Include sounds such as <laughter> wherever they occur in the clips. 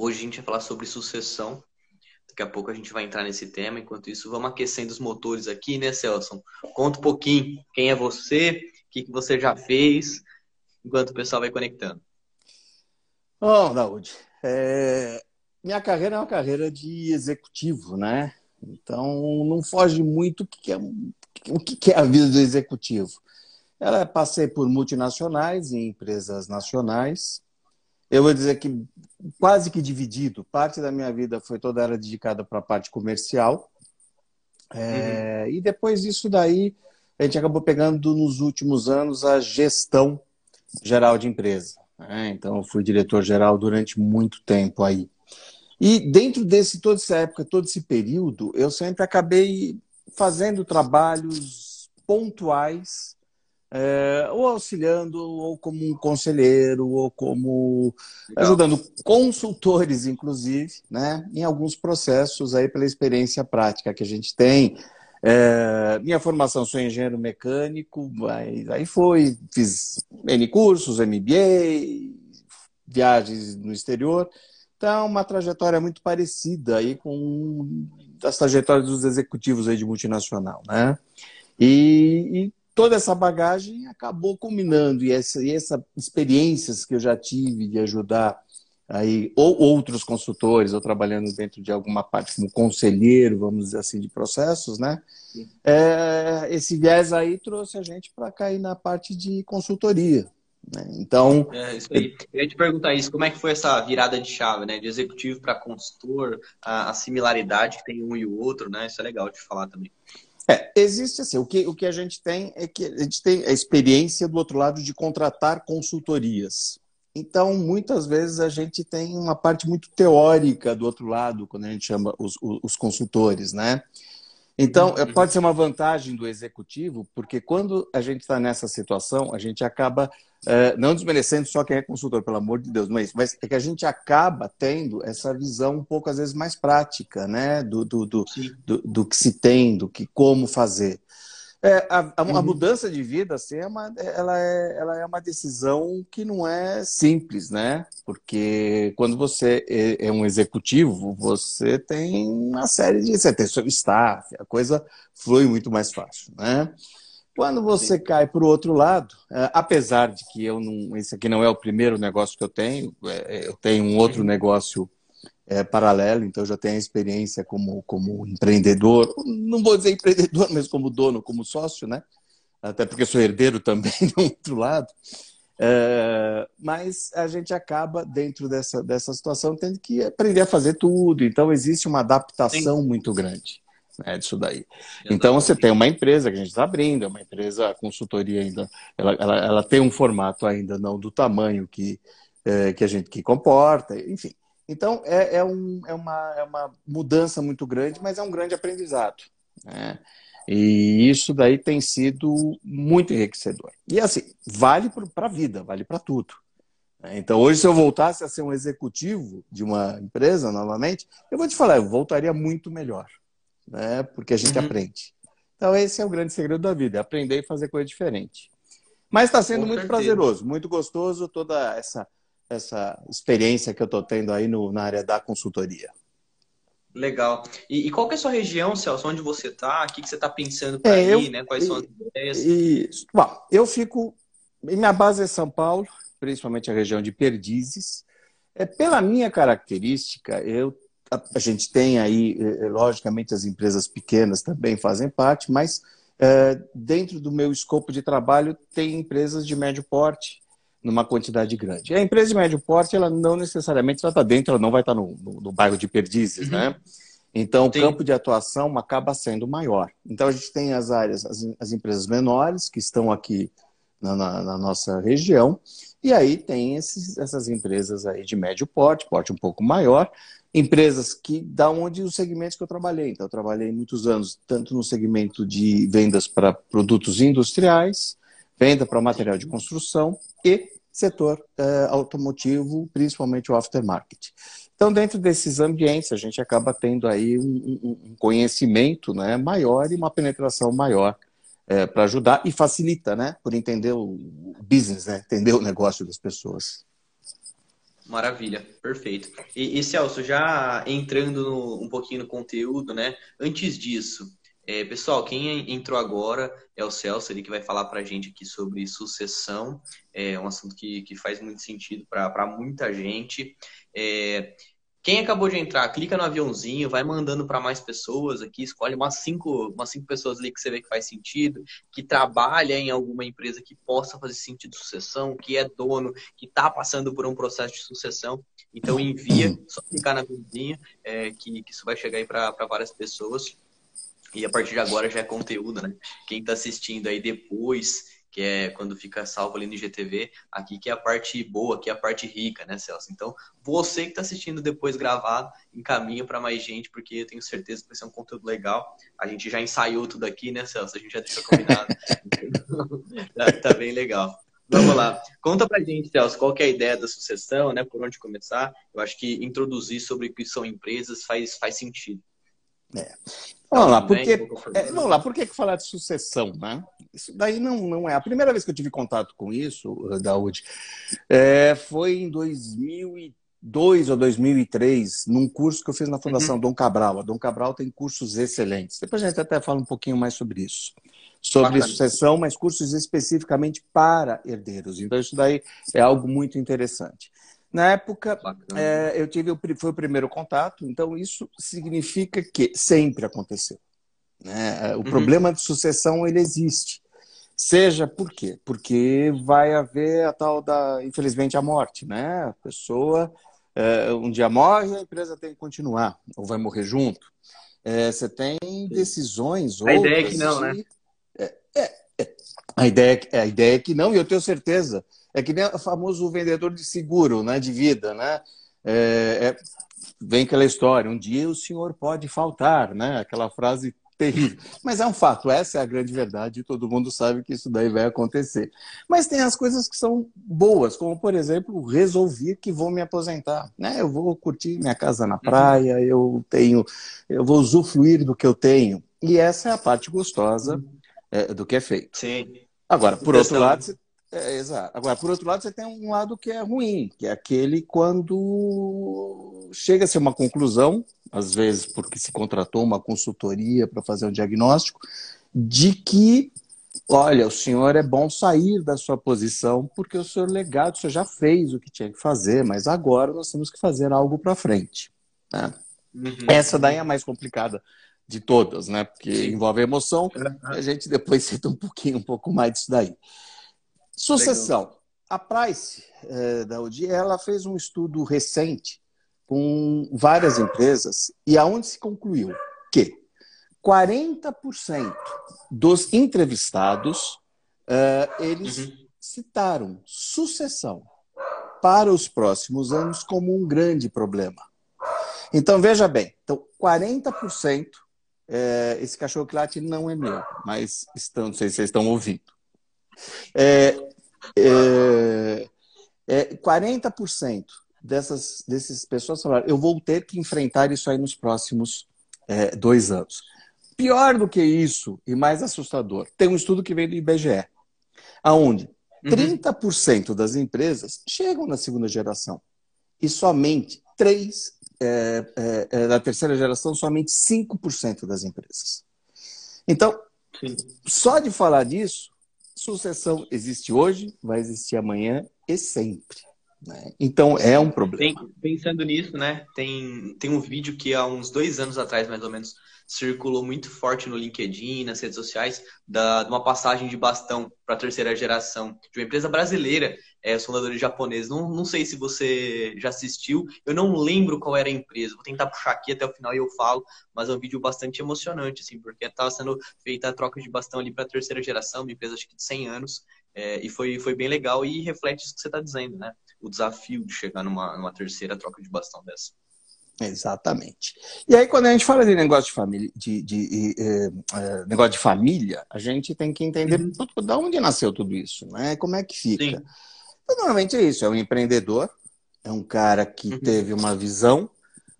Hoje a gente vai falar sobre sucessão. Daqui a pouco a gente vai entrar nesse tema. Enquanto isso, vamos aquecendo os motores aqui, né, Celso? Conta um pouquinho quem é você, o que, você já fez, enquanto o pessoal vai conectando. Bom, Daúde, é... minha carreira é uma carreira de executivo, né? Então, não foge muito o que é, o que é a vida do executivo. Ela passei por multinacionais e empresas nacionais, eu vou dizer que quase que dividido. Parte da minha vida foi toda era dedicada para a parte comercial. É, uhum. E depois disso daí, a gente acabou pegando nos últimos anos a gestão geral de empresa. Né? Então, eu fui diretor-geral durante muito tempo aí. E dentro desse toda essa época, todo esse período, eu sempre acabei fazendo trabalhos pontuais é, ou auxiliando, ou como um conselheiro, ou como Legal. ajudando consultores, inclusive, né, em alguns processos aí pela experiência prática que a gente tem. É, minha formação sou engenheiro mecânico, mas aí foi, fiz N cursos, MBA, viagens no exterior. Então, uma trajetória muito parecida aí com as trajetórias dos executivos aí de multinacional, né? E, e toda essa bagagem acabou culminando e essa, e essa experiências que eu já tive de ajudar aí ou outros consultores ou trabalhando dentro de alguma parte como conselheiro, vamos dizer assim, de processos, né? É, esse viés aí trouxe a gente para cair na parte de consultoria. Né? Então, é, isso aí. Eu ia te perguntar isso, como é que foi essa virada de chave, né? De executivo para consultor, a, a similaridade que tem um e o outro, né? Isso é legal de falar também. É, existe assim, o que, o que a gente tem é que a gente tem a experiência do outro lado de contratar consultorias. Então, muitas vezes a gente tem uma parte muito teórica do outro lado, quando a gente chama os, os consultores, né? Então, uhum. pode ser uma vantagem do executivo, porque quando a gente está nessa situação, a gente acaba, é, não desmerecendo só quem é consultor, pelo amor de Deus, não é isso, mas é que a gente acaba tendo essa visão um pouco, às vezes, mais prática, né, do, do, do, do, do que se tem, do que como fazer. É, a, a, uhum. mudança de vida, assim, é uma, ela, é, ela é uma decisão que não é simples, né? Porque quando você é, é, um executivo, você tem uma série de... Você tem seu staff, a coisa flui muito mais fácil, né? Quando você Sim. cai para o outro lado, é, apesar de que eu não... Esse aqui não é o primeiro negócio que eu tenho, é, eu tenho um outro uhum. negócio é, paralelo, então já tenho a experiência como, como empreendedor, não vou dizer empreendedor, <laughs> mas como dono, como sócio, né? Até porque sou herdeiro também <laughs> do outro lado. É, mas a gente acaba, dentro dessa, dessa situação, tendo que aprender a fazer tudo. Então, existe uma adaptação Sim. muito grande né, disso daí. Então, você tem uma empresa que a gente está abrindo, é uma empresa, consultoria ainda, ela, ela, ela, tem um formato ainda não do tamanho que, é, que a gente que comporta, enfim. Então, é, é, um, é, uma, é uma mudança muito grande, mas é um grande aprendizado. Né? E isso daí tem sido muito enriquecedor. E assim, vale para a vida, vale para tudo. Né? Então, hoje, se eu voltasse a ser um executivo de uma empresa novamente, eu vou te falar, eu voltaria muito melhor, né? porque a gente uhum. aprende. Então, esse é o grande segredo da vida, é aprender e fazer coisa diferente. Mas está sendo Com muito certeza. prazeroso, muito gostoso toda essa essa experiência que eu estou tendo aí no, na área da consultoria. Legal. E, e, qual que é a sua região, Celso? Onde você está? O que, que você está pensando para é, ir? né? Quais e, são as ideias? E, bom, eu fico... Minha base é São Paulo, principalmente a região de Perdizes. É, pela minha característica, eu, a, a gente tem aí, é, é, logicamente, as empresas pequenas também fazem parte, mas é, dentro do meu escopo de trabalho tem empresas de médio porte, numa quantidade grande. E a empresa de médio porte, ela não necessariamente estar dentro, ela não vai estar no, no, no bairro de Perdizes, uhum. né? Então, o campo de atuação acaba sendo maior. Então, a gente tem as áreas, as, as empresas menores, que estão aqui na, na, na nossa região, e aí tem esses, essas empresas aí de médio porte, porte um pouco maior, empresas que da onde os segmentos que eu trabalhei. Então, eu trabalhei muitos anos tanto no segmento de vendas para produtos industriais, venda para material de construção e setor eh, automotivo, principalmente o aftermarket. Então, dentro desses ambientes, a gente acaba tendo aí um, um conhecimento né, maior e uma penetração maior eh, para ajudar e facilita, né, por entender o business, né, entender o negócio das pessoas. Maravilha, perfeito. E, e Celso, já entrando no, um pouquinho no conteúdo, né? Antes disso, é, pessoal, quem entrou agora é o Celso, ele que vai falar para a gente aqui sobre sucessão, é um assunto que, que faz muito sentido para muita gente. É, quem acabou de entrar, clica no aviãozinho, vai mandando para mais pessoas aqui, escolhe umas cinco, umas cinco pessoas ali que você vê que faz sentido, que trabalha em alguma empresa que possa fazer sentido de sucessão, que é dono, que está passando por um processo de sucessão. Então envia, só clicar na aviãozinho, é, que, que isso vai chegar aí para várias pessoas. E a partir de agora já é conteúdo, né? Quem está assistindo aí depois que é quando fica salvo ali no IGTV, aqui que é a parte boa, que é a parte rica, né, Celso? Então, você que está assistindo depois gravado, encaminha para mais gente, porque eu tenho certeza que vai ser um conteúdo legal. A gente já ensaiou tudo aqui, né, Celso? A gente já deixou combinado. <laughs> tá, tá, bem legal. Vamos lá. Conta pra gente, Celso, qual é a ideia da sucessão, né? Por onde começar? Eu acho que introduzir sobre o que são empresas faz, faz sentido. É. Vamos lá, porque, é, vamos lá, por que falar de sucessão, né? Isso daí não, não é. A primeira vez que eu tive contato com isso, Daúde, é, foi em 2002 ou 2003, num curso que eu fiz na Fundação uhum. Dom Cabral. A Dom Cabral tem cursos excelentes. Depois a gente até fala um pouquinho mais sobre isso. Sobre Bacana. sucessão, mas cursos especificamente para herdeiros. Então, isso daí é algo muito interessante. Na época, é, eu tive o, foi o primeiro contato, então isso significa que sempre aconteceu. Né? O uhum. problema de sucessão ele existe. Seja por quê? Porque vai haver a tal da, infelizmente, a morte, né? A pessoa é, um dia morre, a empresa tem que continuar, ou vai morrer junto. É, você tem decisões. A ideia é que não, né? É, é, é, a, ideia, a ideia é que não, e eu tenho certeza é que nem o famoso vendedor de seguro, né, de vida, né? É, é, vem aquela história, um dia o senhor pode faltar, né? Aquela frase terrível. Mas é um fato, essa é a grande verdade, e todo mundo sabe que isso daí vai acontecer. Mas tem as coisas que são boas, como, por exemplo, resolver que vou me aposentar. Né? Eu vou curtir minha casa na praia, uhum. eu tenho, eu vou usufruir do que eu tenho. E essa é a parte gostosa uhum. é, do que é feito. Sim. Agora, por outro lado, é, exato. Agora, por outro lado, você tem um lado que é ruim, que é aquele quando chega-se a uma conclusão, às vezes porque se contratou uma consultoria para fazer um diagnóstico, de que, olha, o senhor é bom sair da sua posição porque o senhor legado, o senhor já fez o que tinha que fazer, mas agora nós temos que fazer algo para frente. Né? Uhum. Essa daí é a mais complicada de todas, né? Porque envolve emoção, a gente depois <laughs> cita um pouquinho, um pouco mais disso daí. Sucessão. Legal. A Price, é, da UDI, ela fez um estudo recente com várias empresas e aonde se concluiu que 40% dos entrevistados uh, eles uhum. citaram sucessão para os próximos anos como um grande problema. Então veja bem, então 40% é, esse cachorro que late não é meu, mas estão, não sei se vocês estão ouvindo. É, é, é, 40% dessas, dessas pessoas falaram: eu vou ter que enfrentar isso aí nos próximos é, dois anos. Pior do que isso, e mais assustador, tem um estudo que veio do IBGE, aonde 30% uhum. das empresas chegam na segunda geração e somente 3, é, é, é, na terceira geração, somente 5% das empresas. Então, Sim. só de falar disso, Sucessão existe hoje, vai existir amanhã e sempre. Né? Então é um problema. Tem, pensando nisso, né? Tem, tem um vídeo que há uns dois anos atrás, mais ou menos, circulou muito forte no LinkedIn, nas redes sociais, da, de uma passagem de bastão para a terceira geração de uma empresa brasileira, é, os fundadores japoneses. Não, não sei se você já assistiu, eu não lembro qual era a empresa, vou tentar puxar aqui até o final e eu falo, mas é um vídeo bastante emocionante, assim, porque estava sendo feita a troca de bastão ali para a terceira geração, uma empresa acho que de 100 anos, é, e foi, foi bem legal e reflete isso que você está dizendo, né? O desafio de chegar numa, numa terceira troca de bastão dessa. Exatamente. E aí, quando a gente fala de negócio de família, de, de, de eh, eh, negócio de família, a gente tem que entender uhum. de onde nasceu tudo isso, né? Como é que fica. Então, normalmente é isso, é um empreendedor, é um cara que uhum. teve uma visão,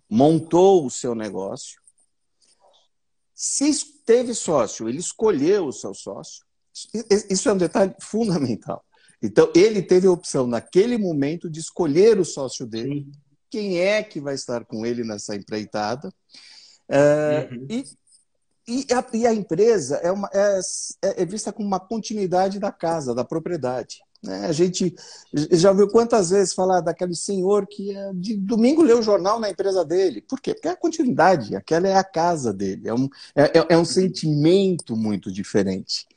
montou o seu negócio. Se teve sócio, ele escolheu o seu sócio. Isso é um detalhe fundamental. Então, ele teve a opção, naquele momento, de escolher o sócio dele, Sim. Quem é que vai estar com ele nessa empreitada. É, uhum. e, e, a, e, a, empresa é, uma, é, é, vista como uma continuidade da casa, da propriedade. Né? A gente já viu quantas vezes falar daquele senhor que de domingo lê o jornal na empresa dele. Por quê? Porque é a continuidade, aquela é a casa dele. É um, é, é, é um sentimento muito diferente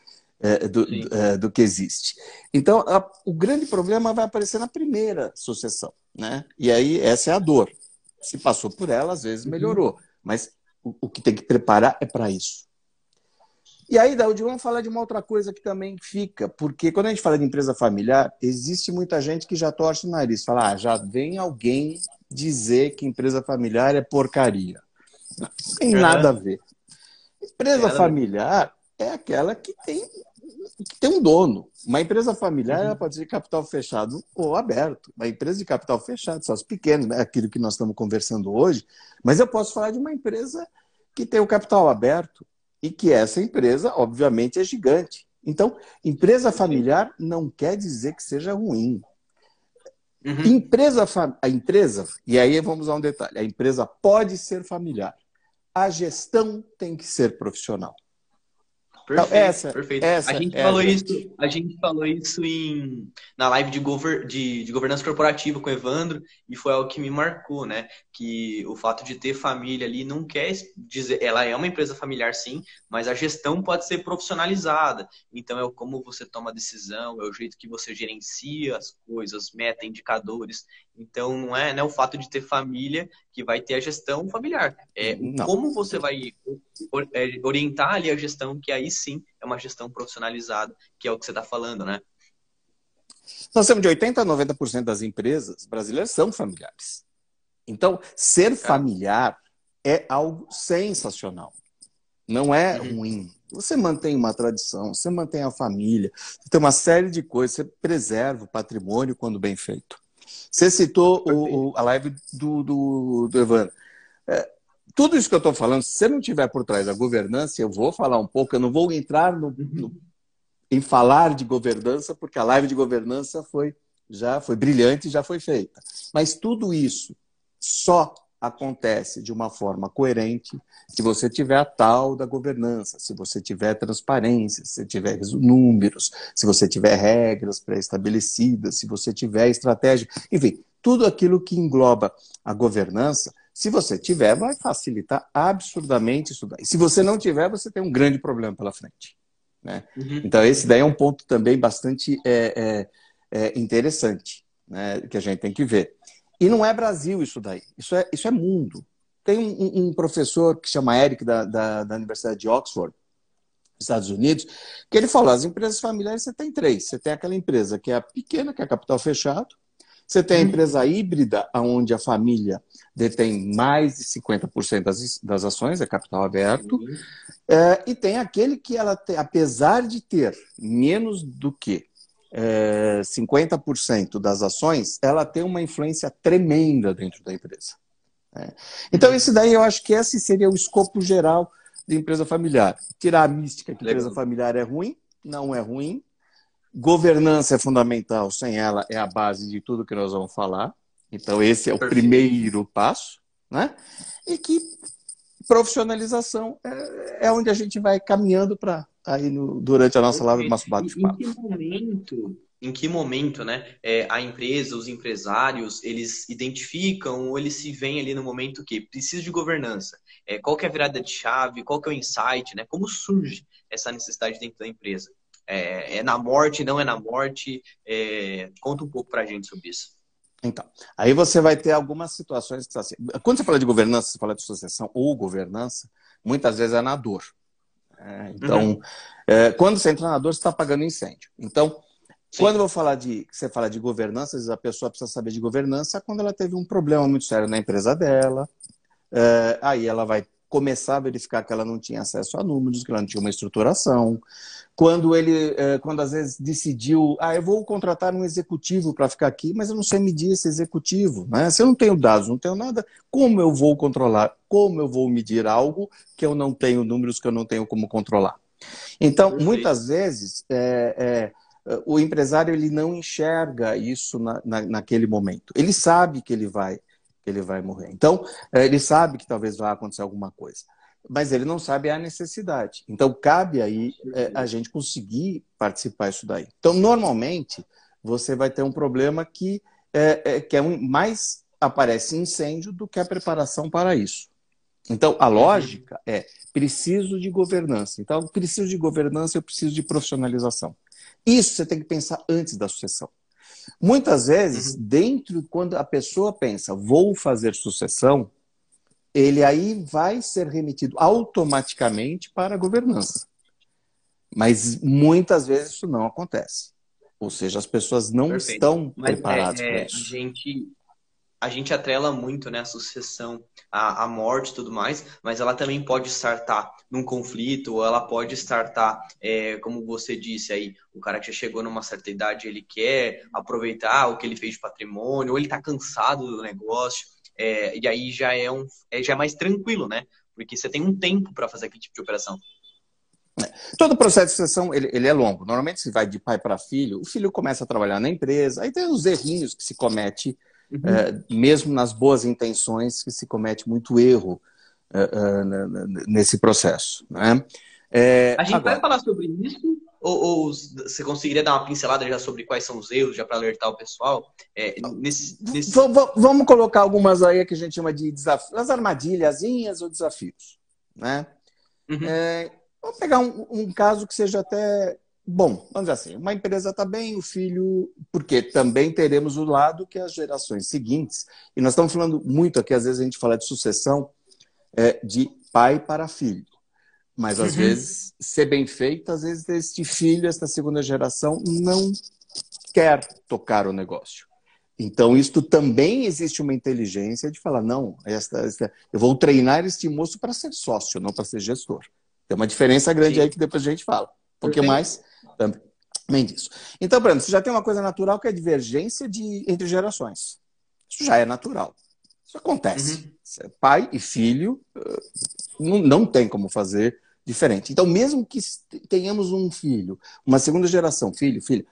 é, do, é, do que existe. Então, a, o grande problema vai aparecer na primeira sucessão. Né? E aí, essa é a dor. Se passou por ela, às vezes melhorou. Mas o, o que tem que preparar é para isso. E aí, Daudi, vamos falar de uma outra coisa que também fica, porque quando a gente fala de empresa familiar, existe muita gente que já torce o nariz, fala, ah, já vem alguém dizer que empresa familiar é porcaria. Não tem nada a ver. Empresa familiar é aquela que tem, tem um dono. Uma empresa familiar uhum. ela pode ser capital fechado ou aberto. Uma empresa de capital fechado, só os pequenos, né? aquilo que nós estamos conversando hoje. Mas eu posso falar de uma empresa que tem o capital aberto e que essa empresa, obviamente, é gigante. Então, empresa familiar não quer dizer que seja ruim. Uhum. Empresa, a empresa, e aí vamos a um detalhe: a empresa pode ser familiar, a gestão tem que ser profissional. Perfeito, essa, perfeito. Essa a gente é falou isso, a gente falou isso em, na live de, gover, de, de, governança corporativa com o Evandro e foi algo que me marcou, né? Que o fato de ter família ali não quer dizer, ela é uma empresa familiar sim, mas a gestão pode ser profissionalizada. Então é como você toma a decisão, é o jeito que você gerencia as coisas, meta, indicadores. Então não é, né, o fato de ter família que vai ter a gestão familiar. É não. como você vai é, orientar ali a gestão, que aí sim é uma gestão profissionalizada, que é o que você está falando, né? Nós temos de 80% a 90% das empresas brasileiras são familiares. Então, ser familiar é algo sensacional. Não é uhum. ruim. Você mantém uma tradição, você mantém a família, você tem uma série de coisas, você preserva o patrimônio quando bem feito. Você citou o, o, a live do, do, do Evandro. É, tudo isso que eu estou falando, se você não tiver por trás da governança, eu vou falar um pouco, eu não vou entrar no, no, em falar de governança, porque a live de governança foi já foi brilhante, já foi feita. Mas tudo isso só acontece de uma forma coerente se você tiver a tal da governança, se você tiver transparência, se você tiver números, se você tiver regras pré-estabelecidas, se você tiver estratégia, enfim, tudo aquilo que engloba a governança, se você tiver, vai facilitar absurdamente isso daí. Se você não tiver, você tem um grande problema pela frente. Né? Uhum. Então, esse daí é um ponto também bastante é, é, é interessante né, que a gente tem que ver. E não é Brasil isso daí, isso é, isso é mundo. Tem um, um professor que chama Eric, da, da, da Universidade de Oxford, Estados Unidos, que ele falou: as empresas familiares você tem três. Você tem aquela empresa que é a pequena, que é capital fechado. Você tem a uhum. empresa híbrida, onde a família detém mais de 50% das, das ações, é capital aberto. É, e tem aquele que ela tem, apesar de ter menos do que é, 50% das ações, ela tem uma influência tremenda dentro da empresa. É. Então, esse daí eu acho que esse seria o escopo geral de empresa familiar. Tirar a mística que Legal. empresa familiar é ruim, não é ruim. Governança é fundamental, sem ela é a base de tudo que nós vamos falar. Então, esse é o primeiro passo. Né? E que profissionalização é, é onde a gente vai caminhando para aí no, durante a nossa live, nosso bate-papo. Em que momento, em que momento, né, é, a empresa, os empresários, eles identificam ou eles se veem ali no momento que precisa de governança? É, qual que é a virada de chave? Qual que é o insight? Né? Como surge essa necessidade dentro da empresa? É, é na morte, não é na morte? É, conta um pouco para a gente sobre isso. Então, aí você vai ter algumas situações que assim, quando você fala de governança, você fala de sucessão ou governança, muitas vezes é na dor. É, então, uhum. é, quando você entra na dor, você está apagando incêndio. Então, Sim. quando eu vou falar de, você fala de governança, às vezes a pessoa precisa saber de governança quando ela teve um problema muito sério na empresa dela. É, aí ela vai começar a verificar que ela não tinha acesso a números, que ela não tinha uma estruturação, quando ele, é, quando às vezes decidiu, ah, eu vou contratar um executivo para ficar aqui, mas eu não sei medir esse executivo, né? Se eu não tenho dados, não tenho nada, como eu vou controlar? Como eu vou medir algo que eu não tenho números, que eu não tenho como controlar? Então, Perfeito. muitas vezes, é, é, o empresário ele não enxerga isso na, na, naquele momento. Ele sabe que ele vai que ele vai morrer. Então, ele sabe que talvez vá acontecer alguma coisa, mas ele não sabe a necessidade. Então, cabe aí a gente conseguir participar disso daí. Então, normalmente, você vai ter um problema que é, é, que é um, mais aparece incêndio do que a preparação para isso. Então, a lógica é: preciso de governança. Então, preciso de governança, eu preciso de profissionalização. Isso você tem que pensar antes da sucessão. Muitas vezes, uhum. dentro, quando a pessoa pensa, vou fazer sucessão, ele aí vai ser remetido automaticamente para a governança. Mas muitas vezes isso não acontece. Ou seja, as pessoas não Perfeito. estão Mas preparadas é, é, para isso. A gente, a gente atrela muito né, a sucessão, a morte e tudo mais, mas ela também pode startar num conflito, ou ela pode startar, é, como você disse aí, o cara que já chegou numa certa idade, ele quer aproveitar o que ele fez de patrimônio, ou ele está cansado do negócio, é, e aí já é, um, é, já é mais tranquilo, né? Porque você tem um tempo para fazer aquele tipo de operação. Todo o processo de sucessão ele, ele, é longo. Normalmente se vai de pai para filho, o filho começa a trabalhar na empresa, aí tem os errinhos que se comete, uhum. é, mesmo nas boas intenções, que se comete muito erro é, é, nesse processo. Né? É, a gente agora... vai falar sobre isso? Ou, ou, você conseguiria dar uma pincelada já sobre quais são os erros, já para alertar o pessoal? É, nesse, nesse... Vamos colocar algumas aí que a gente chama de desafios, as armadilhazinhas ou desafios. Né? Uhum. É, Vamos pegar um, um caso que seja até bom. Vamos dizer assim, uma empresa está bem, o filho, porque também teremos o lado que as gerações seguintes, e nós estamos falando muito aqui, às vezes a gente fala de sucessão é, de pai para filho. Mas às uhum. vezes, ser bem feito, às vezes este filho, esta segunda geração, não quer tocar o negócio. Então, isto também existe uma inteligência de falar, não, esta, esta eu vou treinar este moço para ser sócio, não para ser gestor. Tem uma diferença grande Sim. aí que depois a gente fala. Um pouquinho mais também disso. Então, Brando, você já tem uma coisa natural que é a divergência de, entre gerações. Isso já é natural. Isso acontece. Uhum. Pai e filho eh, não, não tem como fazer diferente. Então, mesmo que tenhamos um filho, uma segunda geração, filho, filha,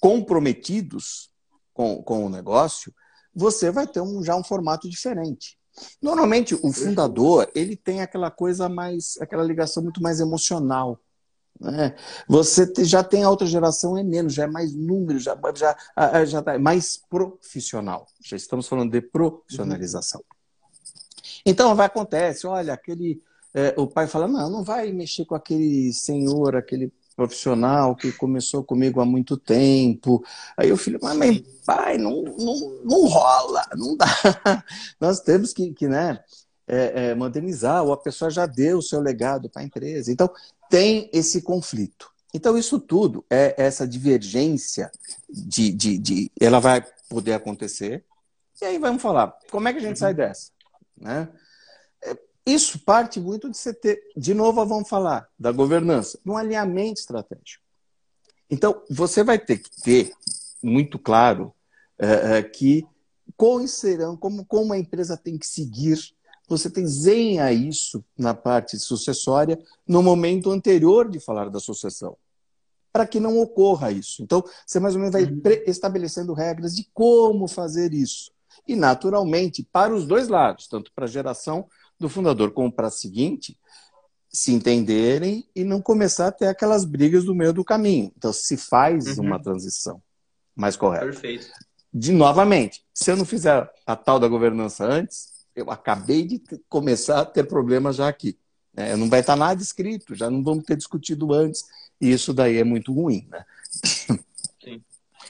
comprometidos com, com o negócio, você vai ter um, já um formato diferente. Normalmente, o fundador, ele tem aquela coisa mais, aquela ligação muito mais emocional. Né? Você já tem a outra geração, é menos, já é mais número, já, já, já tá mais profissional. Já estamos falando de profissionalização. Então, vai acontece, olha, aquele. É, o pai fala, não, não vai mexer com aquele senhor, aquele profissional que começou comigo há muito tempo. Aí o filho, mas pai, não, não, não rola, não dá. <laughs> Nós temos que, que né, é, é, modernizar, ou a pessoa já deu o seu legado para a empresa. Então, tem esse conflito. Então, isso tudo é essa divergência de, de, de ela vai poder acontecer. E aí vamos falar, como é que a gente sai dessa? Né? Isso parte muito de você ter, de novo, vamos falar da governança, um alinhamento estratégico. Então, você vai ter que ter muito claro é, é, que quais serão, como, como a empresa tem que seguir. Você desenha isso na parte sucessória no momento anterior de falar da sucessão, para que não ocorra isso. Então, você mais ou menos vai uhum. estabelecendo regras de como fazer isso. E, naturalmente, para os dois lados, tanto para a geração do fundador como para a seguinte, se entenderem e não começar a ter aquelas brigas do meio do caminho. Então, se faz uhum. uma transição mais correta. Perfeito. De novamente, se eu não fizer a tal da governança antes, eu acabei de começar a ter problemas já aqui. Né? Não vai estar nada escrito, já não vamos ter discutido antes, e isso daí é muito ruim. Né? Sim.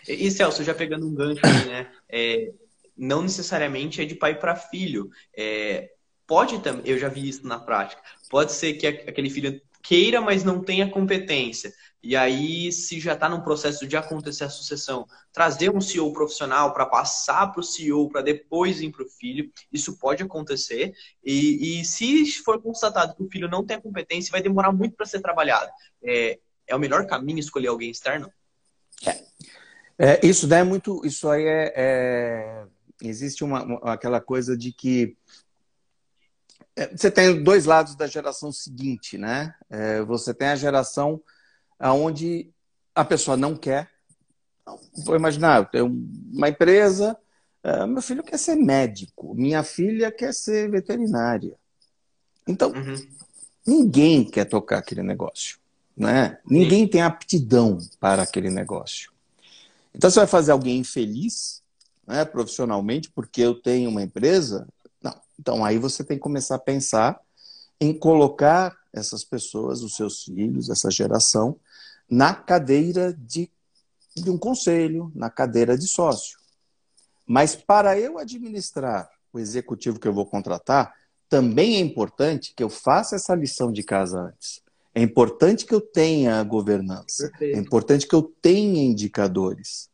E Celso, já pegando um gancho aí, né? É, não necessariamente é de pai para filho. É, pode também, eu já vi isso na prática, pode ser que aquele filho queira, mas não tenha competência. E aí, se já está num processo de acontecer a sucessão, trazer um CEO profissional para passar para o CEO, para depois ir para o filho, isso pode acontecer. E, e, se for constatado que o filho não tem a competência, vai demorar muito para ser trabalhado. É, é o melhor caminho escolher alguém externo? É. é isso daí é muito. Isso aí é. é existe uma, uma, aquela coisa de que é, você tem dois lados da geração seguinte, né? É, você tem a geração onde a pessoa não quer, vou imaginar, eu tenho uma empresa, uh, meu filho quer ser médico, minha filha quer ser veterinária. Então, uhum. ninguém quer tocar aquele negócio. Né? Ninguém tem aptidão para aquele negócio. Então, você vai fazer alguém infeliz né, profissionalmente porque eu tenho uma empresa? Não. Então, aí você tem que começar a pensar em colocar essas pessoas, os seus filhos, essa geração, na cadeira de, de um conselho, na cadeira de sócio. Mas para eu administrar o executivo que eu vou contratar, também é importante que eu faça essa lição de casa antes. É importante que eu tenha governança. Perfeito. É importante que eu tenha indicadores.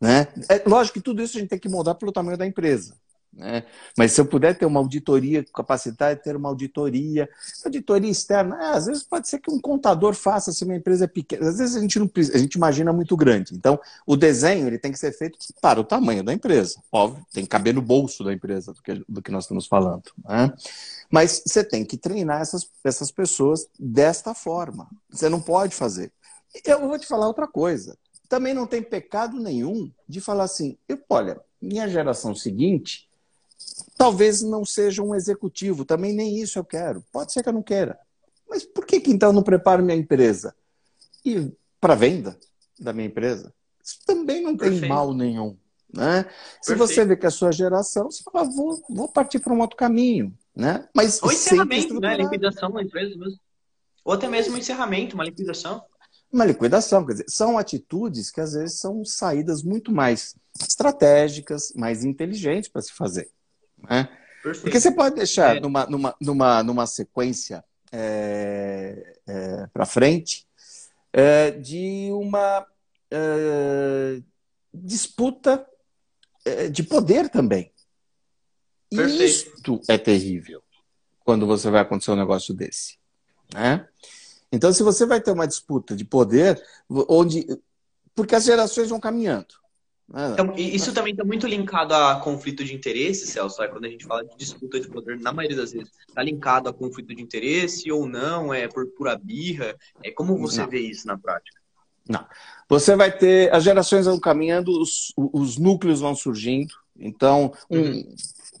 Né? É lógico que tudo isso a gente tem que mudar pelo tamanho da empresa. Né? Mas se eu puder ter uma auditoria, capacitar de ter uma auditoria, auditoria externa, é, às vezes pode ser que um contador faça se uma empresa é pequena. Às vezes a gente, não, a gente imagina muito grande. Então, o desenho ele tem que ser feito para o tamanho da empresa. Óbvio, tem que caber no bolso da empresa do que, do que nós estamos falando. Né? Mas você tem que treinar essas, essas pessoas desta forma. Você não pode fazer. Eu vou te falar outra coisa. Também não tem pecado nenhum de falar assim, eu, olha, minha geração seguinte talvez não seja um executivo, também nem isso eu quero. Pode ser que eu não queira. Mas por que, que então eu não preparo minha empresa? E para venda da minha empresa? Isso também não tem Perfeito. mal nenhum. Né? Se você vê que é a sua geração, você fala, vou, vou partir para um outro caminho. Né? Mas Ou encerramento, né? Liquidação da empresa mesmo. Ou até mesmo um encerramento, uma liquidação. Uma liquidação, quer dizer, são atitudes que às vezes são saídas muito mais estratégicas, mais inteligentes para se fazer. Né? Porque você pode deixar é. numa, numa, numa, numa sequência é, é, para frente é, de uma é, disputa é, de poder também. Perfeito. Isto é terrível quando você vai acontecer um negócio desse. Né? Então, se você vai ter uma disputa de poder, onde. Porque as gerações vão caminhando. Ah, então, isso também está muito linkado a conflito de interesse, Celso. É quando a gente fala de disputa de poder, na maioria das vezes, está linkado a conflito de interesse ou não? É por pura birra? É como você não. vê isso na prática? Não. Você vai ter as gerações vão caminhando, os, os núcleos vão surgindo. Então, um uhum.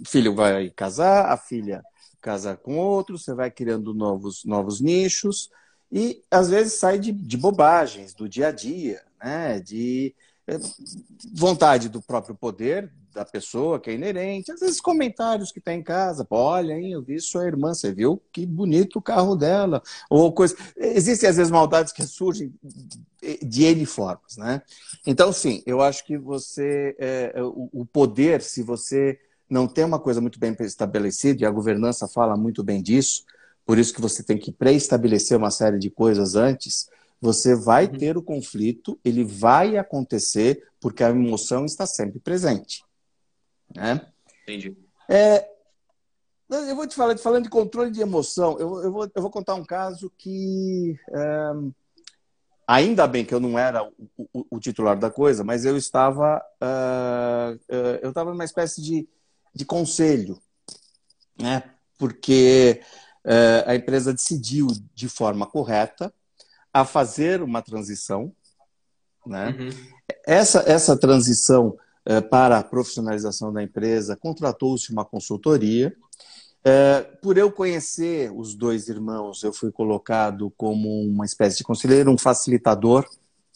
filho vai casar, a filha casa com outro, você vai criando novos, novos nichos e às vezes sai de, de bobagens do dia a dia, né? De é, vontade do próprio poder da pessoa que é inerente, às vezes comentários que tem tá em casa, olha, hein, eu vi sua irmã, você viu que bonito o carro dela, ou coisa. Existem às vezes maldades que surgem de N formas, né? Então, sim, eu acho que você, é, é o poder, se você não tem uma coisa muito bem estabelecida, e a governança fala muito bem disso, por isso que você tem que pré-estabelecer uma série de coisas antes, você vai uhum. ter o conflito, ele vai acontecer, porque a emoção está sempre presente. Né? Entendi. É, eu vou te falar, falando de controle de emoção, eu, eu, vou, eu vou contar um caso que. É, ainda bem que eu não era o, o, o titular da coisa, mas eu estava. Uh, uh, eu estava numa espécie de, de conselho, né? Porque uh, a empresa decidiu de forma correta a fazer uma transição. Né? Uhum. Essa, essa transição eh, para a profissionalização da empresa, contratou-se uma consultoria. Eh, por eu conhecer os dois irmãos, eu fui colocado como uma espécie de conselheiro, um facilitador.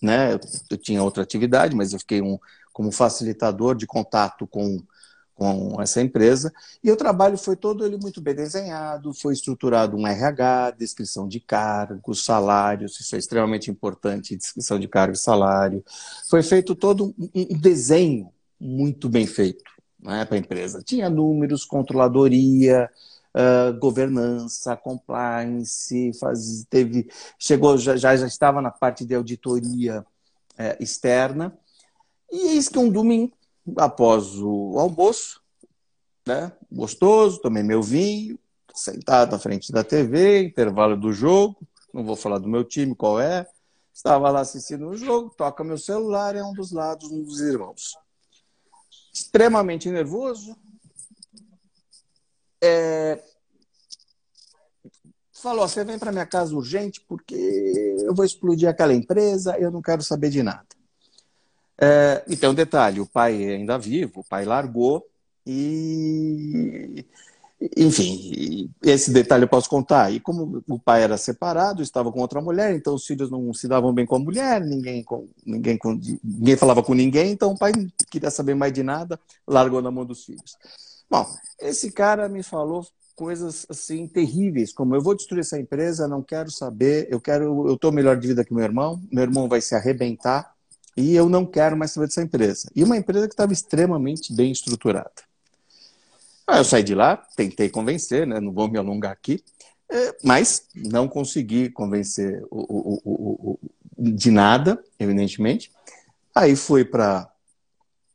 Né? Eu, eu tinha outra atividade, mas eu fiquei um, como facilitador de contato com com essa empresa. E o trabalho foi todo ele muito bem desenhado, foi estruturado um RH, descrição de cargos, salários, isso é extremamente importante, descrição de cargo e salário. Foi feito todo um desenho muito bem feito né, para a empresa. Tinha números, controladoria, uh, governança, compliance, faz, teve, chegou, já, já estava na parte de auditoria uh, externa. E eis que um domingo após o almoço, né? Gostoso, tomei meu vinho, sentado na frente da TV, intervalo do jogo, não vou falar do meu time, qual é. Estava lá assistindo o jogo, toca meu celular, é um dos lados, um dos irmãos. Extremamente nervoso. É... Falou: você vem para minha casa urgente porque eu vou explodir aquela empresa, eu não quero saber de nada. É, e tem um detalhe: o pai é ainda vivo, o pai largou e. Enfim, esse detalhe eu posso contar. E como o pai era separado, estava com outra mulher, então os filhos não se davam bem com a mulher, ninguém, ninguém, ninguém falava com ninguém, então o pai não queria saber mais de nada, largou na mão dos filhos. Bom, esse cara me falou coisas assim terríveis, como eu vou destruir essa empresa, não quero saber, eu quero, eu estou melhor de vida que meu irmão, meu irmão vai se arrebentar e eu não quero mais saber dessa empresa. E uma empresa que estava extremamente bem estruturada. Aí eu saí de lá, tentei convencer, né? não vou me alongar aqui, é, mas não consegui convencer de nada, evidentemente. Aí fui para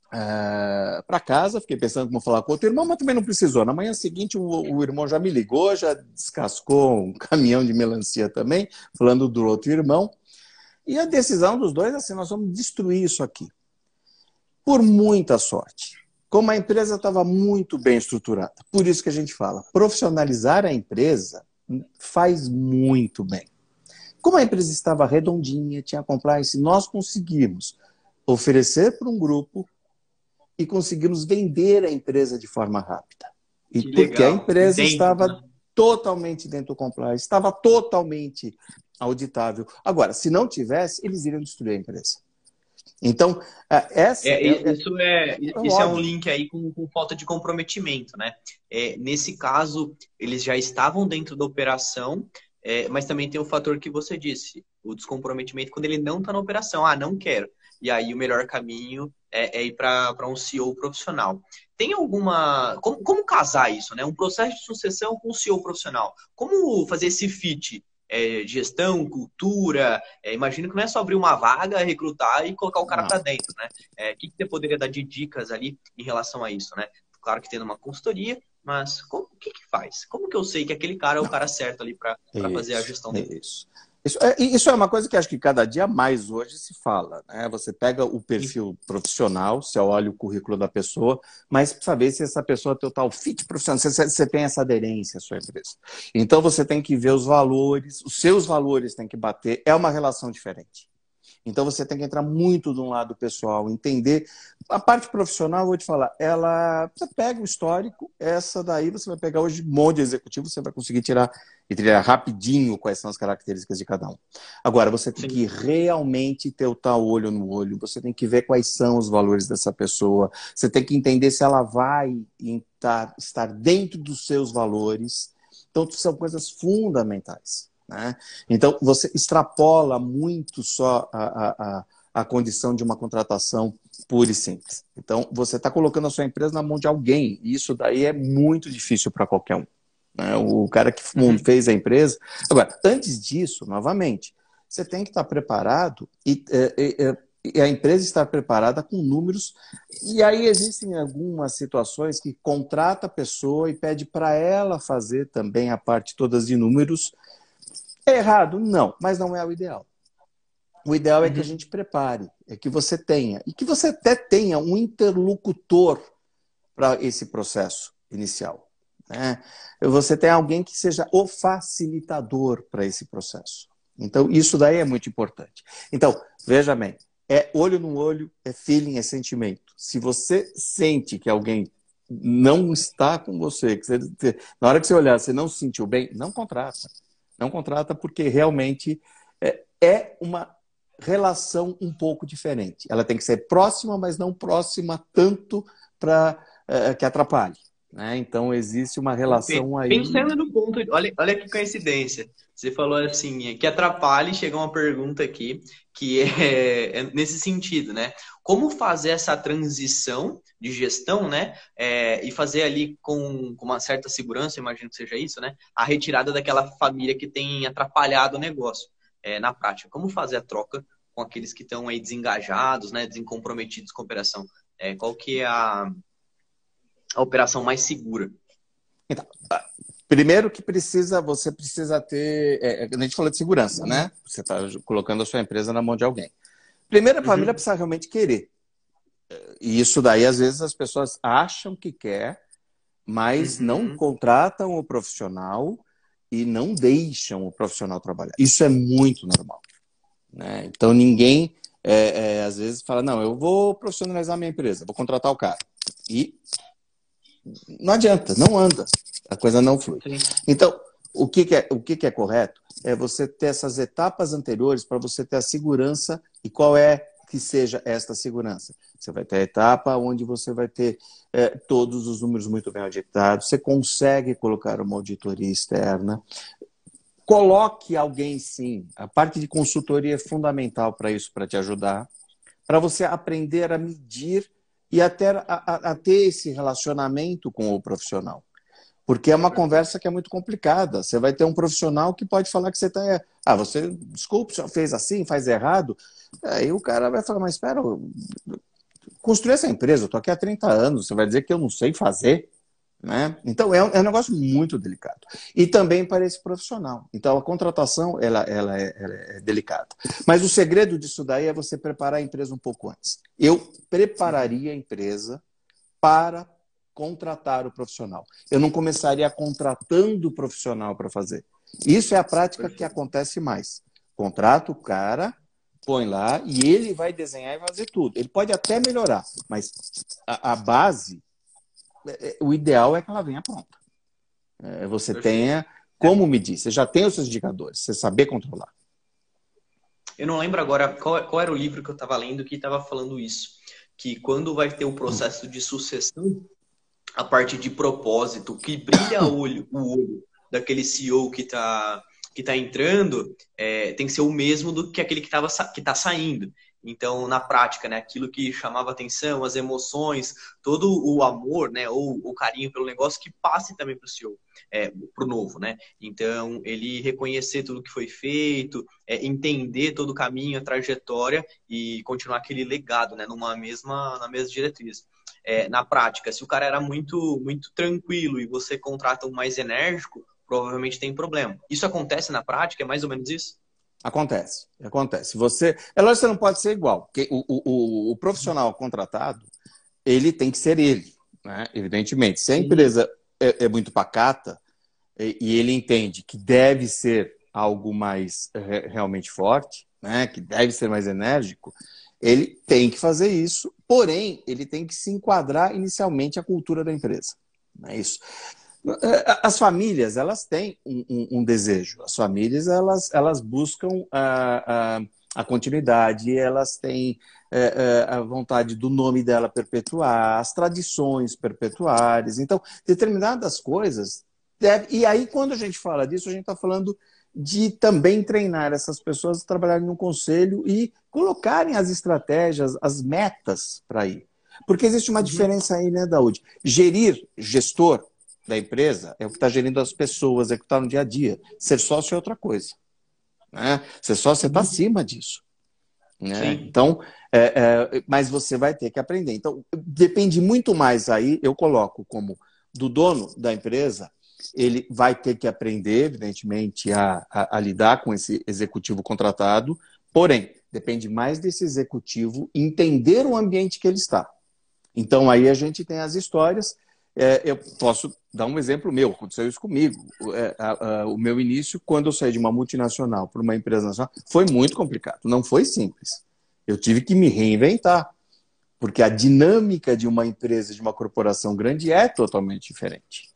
uh, para casa, fiquei pensando como falar com outro irmão, mas também não precisou. Na manhã seguinte, o, irmão já me ligou, já descascou um <laughs> caminhão de melancia também, falando do outro irmão. E a decisão dos dois é assim: nós vamos destruir isso aqui. Por muita sorte. Como a empresa estava muito bem estruturada. Por isso que a gente fala, profissionalizar a empresa faz muito bem. Como a empresa estava redondinha, tinha compliance, nós conseguimos oferecer para um grupo e conseguimos vender a empresa de forma rápida. E que porque legal. a empresa dentro, estava né? totalmente dentro do compliance, estava totalmente auditável. Agora, se não tivesse, eles iriam destruir a empresa. Então, é, essa é, é, isso é, é isso é um link aí com, com, falta de comprometimento, né? É, nesse caso, eles já estavam dentro da operação, é, mas também tem o fator que você disse, o descomprometimento quando ele não está na operação. Ah, não quero. E aí o melhor caminho é, é ir para um CEO profissional. Tem alguma. Como, como casar isso, né? Um processo de sucessão com um CEO profissional. Como fazer esse fit? É, gestão, cultura. É, imagino que não é só abrir uma vaga, recrutar e colocar o cara para dentro, né? É, o que, que você poderia dar de dicas ali em relação a isso, né? Claro que tendo uma consultoria, mas como, o que, que faz? Como que eu sei que aquele cara é o cara certo ali para fazer a gestão dele? Isso. Isso é, isso é uma coisa que acho que cada dia mais hoje se fala. Né? Você pega o perfil profissional, você olha o currículo da pessoa, mas para saber se essa pessoa tem o tal fit profissional, se você tem essa aderência à sua empresa. Então você tem que ver os valores, os seus valores têm que bater, é uma relação diferente. Então você tem que entrar muito de um lado pessoal, entender. A parte profissional, vou te falar, ela. Você pega o histórico, essa daí você vai pegar hoje um monte de executivo, você vai conseguir tirar e tirar rapidinho quais são as características de cada um. Agora, você tem Sim. que realmente ter o tal olho no olho, você tem que ver quais são os valores dessa pessoa, você tem que entender se ela vai estar, estar dentro dos seus valores. Então, são coisas fundamentais. Né? Então, você extrapola muito só a, a, a condição de uma contratação pura e simples. Então, você está colocando a sua empresa na mão de alguém, e isso daí é muito difícil para qualquer um. Né? O cara que uhum. fez a empresa. Agora, antes disso, novamente, você tem que estar tá preparado e, e, e, a empresa estar preparada com números. E aí existem algumas situações que contrata a pessoa e pede para ela fazer também a parte todas de números é errado? Não, mas não é o ideal. O ideal uhum. é que a uhum. gente prepare, é que você tenha, e que você até tenha um interlocutor para esse processo inicial. Né? Você tem alguém que seja o facilitador para esse processo. Então, isso daí é muito importante. Então, veja bem, é olho no olho, é feeling, é sentimento. Se você sente que alguém não está com você, que você, na hora que você olhar, você não se sentiu bem, não contrata. Não contrata porque realmente é, é uma relação um pouco diferente. Ela tem que ser próxima, mas não próxima tanto para é, que atrapalhe. Né? Então existe uma relação aí. Pensando no olha, olha que coincidência. Você falou assim, que atrapalhe, chegou uma pergunta aqui, que é, <laughs> é, nesse sentido, né? Como fazer essa transição de gestão, né? É, e fazer ali com, com, uma certa segurança, imagino que seja isso, né? A retirada daquela família que tem atrapalhado o negócio é, na prática. Como fazer a troca com aqueles que estão aí desengajados, né? Descomprometidos com a operação? É, qual que é a, a operação mais segura? Então, Primeiro que precisa, você precisa ter. É, é, a gente falou de segurança, né? Você está colocando a sua empresa na mão de alguém. Primeiro, a família uhum. precisa realmente querer. E isso daí, às vezes, as pessoas acham que quer, mas uhum. não contratam o profissional e não deixam o profissional trabalhar. Isso é muito normal. Né? Então, ninguém. é, é, às vezes fala, não, eu vou profissionalizar minha empresa, vou contratar o cara. E não adianta, não anda, a coisa não flui. Então, o que, que é, o que, que é correto é você ter essas etapas anteriores para você ter a segurança e qual é que seja esta segurança. Você vai ter a etapa onde você vai ter é, todos os números muito bem auditados, você consegue colocar uma auditoria externa. Coloque alguém sim. A parte de consultoria é fundamental para isso, para te ajudar, para você aprender a medir e até a, a, ter esse relacionamento com o profissional. Porque é uma conversa que é muito complicada. Você vai ter um profissional que pode falar que você está. Ah, você, desculpe, você fez assim, faz errado. Aí o cara vai falar, mas espera, construir essa empresa, eu estou aqui há 30 anos, você vai dizer que eu não sei fazer? Né? Então é um, é um negócio muito delicado. E também para esse profissional. Então a contratação ela, ela, é, ela é delicada. Mas o segredo disso daí é você preparar a empresa um pouco antes. Eu prepararia a empresa para contratar o profissional. Eu não começaria contratando o profissional para fazer. Isso é a prática que acontece mais. Contrata o cara, põe lá e ele vai desenhar e fazer tudo. Ele pode até melhorar, mas a, a base, o ideal é que ela venha pronta. É, você tenha como medir, você já tem os seus indicadores, você saber controlar. Eu não lembro agora qual, qual era o livro que eu estava lendo que estava falando isso. Que quando vai ter o processo de sucessão, a parte de propósito, que brilha o olho, o olho daquele CEO que está que está entrando é, tem que ser o mesmo do que aquele que está que tá saindo. Então, na prática, né, aquilo que chamava atenção, as emoções, todo o amor, né, ou o carinho pelo negócio que passe também para o CEO, é, para o novo, né? Então, ele reconhecer tudo que foi feito, é, entender todo o caminho, a trajetória e continuar aquele legado, né, numa mesma, na mesma diretriz. É, na prática, se o cara era muito, muito tranquilo e você contrata um mais enérgico, provavelmente tem problema. Isso acontece na prática? É mais ou menos isso? Acontece, acontece. Você, é lógico que você não pode ser igual, porque o, o, o, profissional contratado, ele tem que ser ele, né? evidentemente. Se a empresa é, é muito pacata e, e, ele entende que deve ser algo mais é, realmente forte, né? que deve ser mais enérgico, ele tem que fazer isso, porém, ele tem que se enquadrar inicialmente à cultura da empresa. Não é isso. É, as famílias, elas têm um, um, um, desejo. As famílias, elas, elas buscam a, a, a continuidade, elas têm é, é, a vontade do nome dela perpetuar, as tradições perpetuares. Então, determinadas coisas... Deve... E aí, quando a gente fala disso, a gente está falando de também treinar essas pessoas a trabalharem no conselho e colocarem as estratégias, as metas para ir. Porque existe uma uhum. diferença aí, né, Daúde? Gerir, gestor, da empresa é o que está gerindo as pessoas, é o que está no dia a dia. Ser sócio é outra coisa. Né? Ser sócio está acima disso. Né? Então, é, é, mas você vai ter que aprender. Então, depende muito mais aí, eu coloco como do dono da empresa, ele vai ter que aprender, evidentemente, a, a, a lidar com esse executivo contratado, porém, depende mais desse executivo entender o ambiente que ele está. Então, aí a gente tem as histórias é, eu posso dar um exemplo meu, aconteceu isso comigo. É, a, a, o meu início, quando eu saí de uma multinacional para uma empresa nacional, foi muito complicado, não foi simples. Eu tive que me reinventar, porque a dinâmica de uma empresa, de uma corporação grande é totalmente diferente.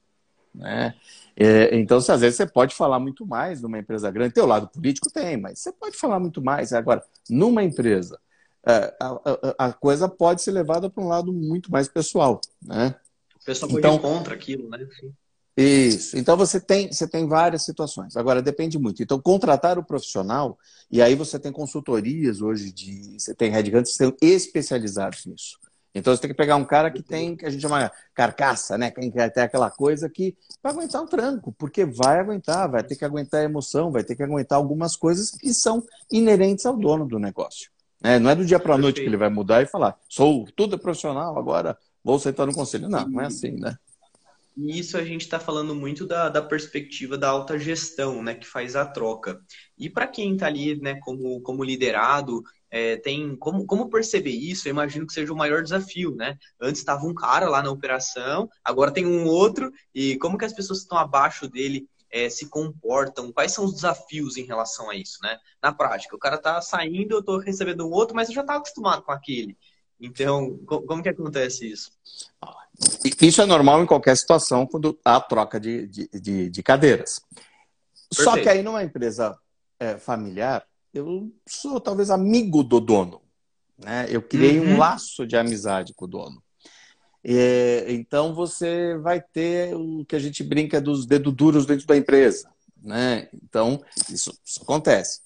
Né? É, então, às vezes você pode falar muito mais numa empresa grande. Tem o lado político? Tem, mas você pode falar muito mais. Agora, numa empresa, é, a, a, a coisa pode ser levada para um lado muito mais pessoal. Né? O pessoal pode então, ir contra aquilo, né? Isso. Então você tem, você tem várias situações. Agora depende muito. Então, contratar o profissional, e aí você tem consultorias hoje de. Você tem headhunters que são especializados nisso. Então você tem que pegar um cara que tem, que a gente chama carcaça, né? Quem quer ter aquela coisa que vai aguentar um tranco, porque vai aguentar, vai ter que aguentar a emoção, vai ter que aguentar algumas coisas que são inerentes ao dono do negócio. É, não é do dia para a noite que ele vai mudar e falar, sou tudo profissional, agora vou sentar no conselho. Não, não é assim, né? E isso a gente está falando muito da, da perspectiva da alta gestão, né, que faz a troca. E para quem está ali, né, como, como liderado, é, tem como, como perceber isso? Eu imagino que seja o maior desafio, né? Antes estava um cara lá na operação, agora tem um outro, e como que as pessoas que estão abaixo dele é, se comportam? Quais são os desafios em relação a isso, né? Na prática, o cara tá saindo, eu tô recebendo um outro, mas eu já tá acostumado com aquele. Então, como que acontece isso? Isso é normal em qualquer situação quando há troca de, de, de, de cadeiras. Perfeito. Só que aí numa empresa é, familiar, eu sou talvez amigo do dono. Né? Eu criei uhum. um laço de amizade com o dono. É, então você vai ter o que a gente brinca dos dedos duros dentro da empresa. Né? Então, isso, isso acontece.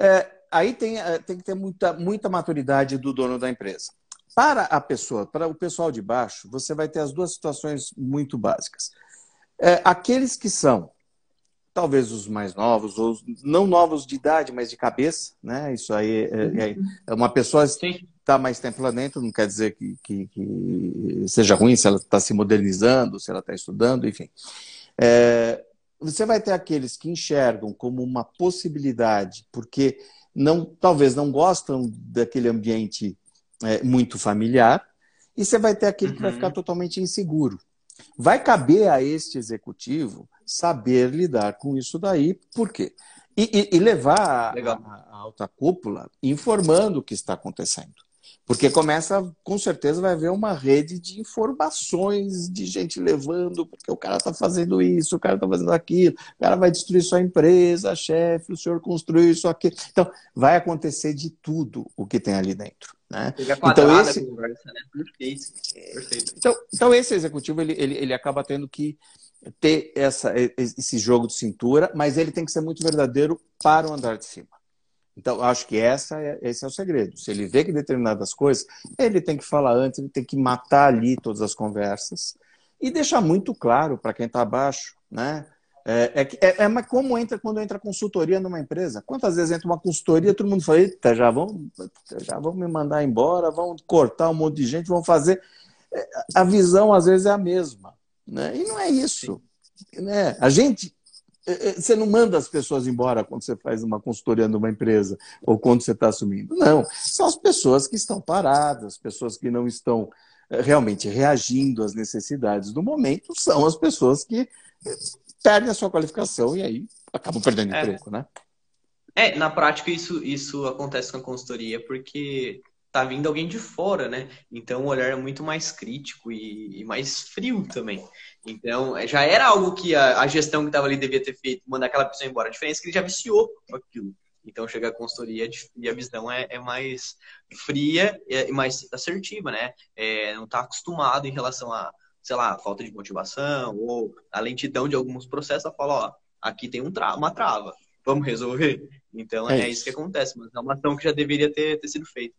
É, aí tem, é, tem que ter muita, muita maturidade do dono da empresa. Para a pessoa, para o pessoal de baixo, você vai ter as duas situações muito básicas. É, aqueles que são talvez os mais novos, ou não novos de idade, mas de cabeça, né? Isso aí é, é, é uma pessoa que está mais tempo lá dentro, não quer dizer que, que, que seja ruim se ela está se modernizando, se ela está estudando, enfim. É, você vai ter aqueles que enxergam como uma possibilidade, porque não, talvez não gostam daquele ambiente é, muito familiar, e você vai ter aquele uhum. que vai ficar uhum. totalmente inseguro. Vai caber a este executivo saber lidar com isso daí, por quê? E, e, e levar a, a, a alta cúpula informando o que está acontecendo. Porque começa, com certeza, vai haver uma rede de informações de gente levando, porque o cara está fazendo isso, o cara está fazendo aquilo, o cara vai destruir sua empresa, chefe, o senhor construiu isso aqui. Então, vai acontecer de tudo o que tem ali dentro. Né? Então, esse... Conversa, né? Perfeito. Perfeito. Então, então, esse executivo ele, ele, ele acaba tendo que ter essa, esse jogo de cintura, mas ele tem que ser muito verdadeiro para o andar de cima. Então, acho que essa é, esse é o segredo. Se ele vê que determinadas coisas, ele tem que falar antes, ele tem que matar ali todas as conversas e deixar muito claro para quem está abaixo, né? É, é, é, é, como entra quando entra consultoria numa empresa. Quantas vezes entra uma consultoria, todo mundo fala, eita, já vão, já vão me mandar embora, vão cortar um monte de gente, vão fazer. É, a visão, às vezes, é a mesma. Né? E não é isso. Né? A gente. É, é, você não manda as pessoas embora quando você faz uma consultoria numa empresa ou quando você está assumindo. Não. São as pessoas que estão paradas, pessoas que não estão é, realmente reagindo às necessidades do momento, são as pessoas que perdem a sua qualificação e aí acabam perdendo é. emprego, né? É, na prática isso, isso acontece com a consultoria porque tá vindo alguém de fora, né? Então o olhar é muito mais crítico e, e mais frio também. Então é, já era algo que a, a gestão que estava ali devia ter feito, mandar aquela pessoa embora. A diferença é que ele já viciou aquilo. Então chega a consultoria e a visão é, é mais fria e mais assertiva, né? É, não está acostumado em relação a, sei lá, falta de motivação ou a lentidão de alguns processos. Ela fala, ó, aqui tem um tra uma trava, vamos resolver. Então é, é isso que acontece, mas é uma ação que já deveria ter, ter sido feita.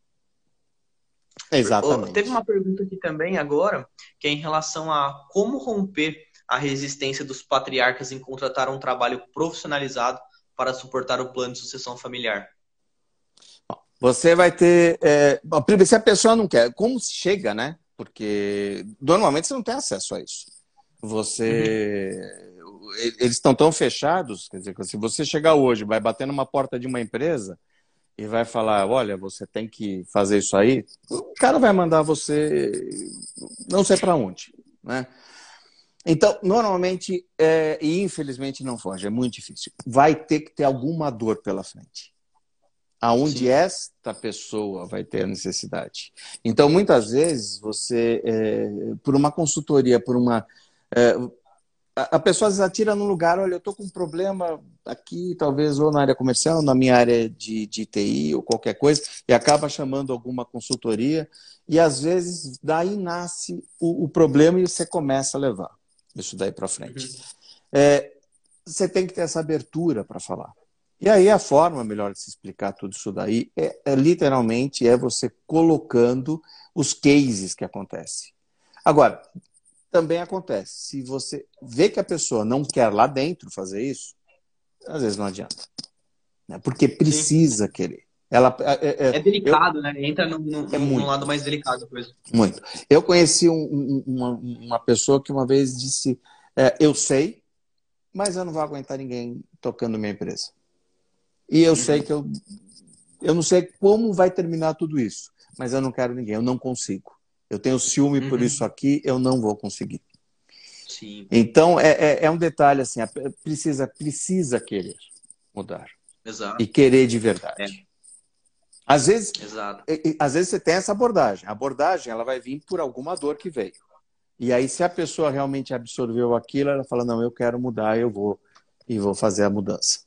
Exatamente. Teve uma pergunta aqui também agora, que é em relação a como romper a resistência dos patriarcas em contratar um trabalho profissionalizado para suportar o plano de sucessão familiar. Você vai ter. É, se a pessoa não quer, como chega, né? Porque normalmente você não tem acesso a isso. Você. Uhum. Eles estão tão fechados, quer dizer, se você chegar hoje, vai bater numa porta de uma empresa, e vai falar, olha, você tem que fazer isso aí, o cara vai mandar você não sei para onde, né? Então, normalmente, é, e infelizmente não foge, é muito difícil. Vai ter que ter alguma dor pela frente. Aonde Sim. esta pessoa vai ter a necessidade. Então, muitas vezes, você, é, por uma consultoria, por uma. É, a pessoa às vezes atira num lugar, olha, eu estou com um problema aqui, talvez ou na área comercial, na minha área de, de TI ou qualquer coisa, e acaba chamando alguma consultoria, e às vezes daí nasce o, o problema e você começa a levar isso daí para frente. Uhum. É, você tem que ter essa abertura para falar. E aí a forma melhor de se explicar tudo isso daí é, é literalmente é você colocando os cases que acontecem. Agora, também acontece. Se você vê que a pessoa não quer lá dentro fazer isso, às vezes não adianta. Né? Porque precisa Sim. querer. Ela, é, é, é delicado, eu, né? Entra num, num, é num lado mais delicado da coisa. Muito. Eu conheci um, uma, uma pessoa que uma vez disse: é, Eu sei, mas eu não vou aguentar ninguém tocando minha empresa. E eu uhum. sei que eu, eu não sei como vai terminar tudo isso, mas eu não quero ninguém, eu não consigo. Eu tenho ciúme uhum. por isso aqui, eu não vou conseguir. Sim. Então, é, é, é um detalhe assim, precisa, precisa querer mudar. Exato. E querer de verdade. É. Às vezes, Exato. às vezes você tem essa abordagem. A abordagem ela vai vir por alguma dor que veio. E aí, se a pessoa realmente absorveu aquilo, ela fala: não, eu quero mudar, eu vou e vou fazer a mudança.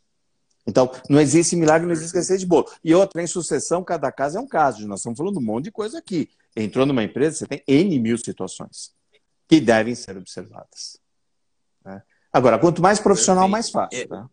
Então, não existe milagre, não existe receita de bolo. E outra, em sucessão, cada caso é um caso. Nós estamos falando um monte de coisa aqui. Entrou numa empresa, você tem N mil situações que devem ser observadas. Né? Agora, quanto mais profissional, mais fácil. É, tá?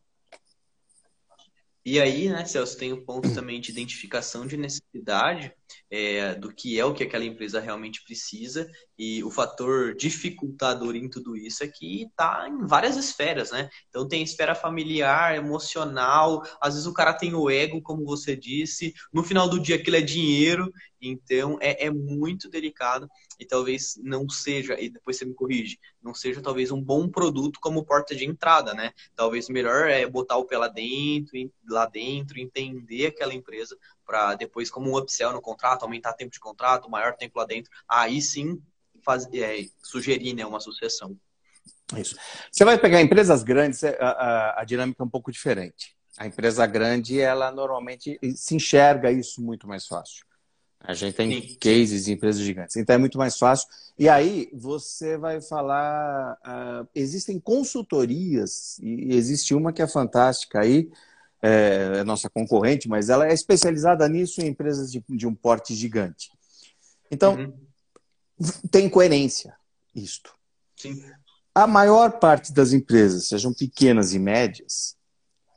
E aí, né, Celso, tem o ponto também de identificação de necessidade é, do que é o que aquela empresa realmente precisa. E o fator dificultador em tudo isso é que está em várias esferas, né? Então tem esfera familiar, emocional, às vezes o cara tem o ego, como você disse, no final do dia aquilo é dinheiro, então é, é muito delicado. E talvez não seja, e depois você me corrige, não seja talvez um bom produto como porta de entrada, né? Talvez melhor é botar o pé lá dentro, lá dentro, entender aquela empresa para depois, como um upsell no contrato, aumentar tempo de contrato, maior tempo lá dentro, aí sim faz, é, sugerir né, uma sucessão. Isso. Você vai pegar empresas grandes, a, a, a dinâmica é um pouco diferente. A empresa grande, ela normalmente se enxerga isso muito mais fácil. A gente tem Sim. cases de empresas gigantes. Então é muito mais fácil. E aí você vai falar. Uh, existem consultorias, e existe uma que é fantástica aí, é, é, nossa concorrente, mas ela é especializada nisso em empresas de, de um porte gigante. Então, uhum. tem coerência isto. Sim. A maior parte das empresas, sejam pequenas e médias,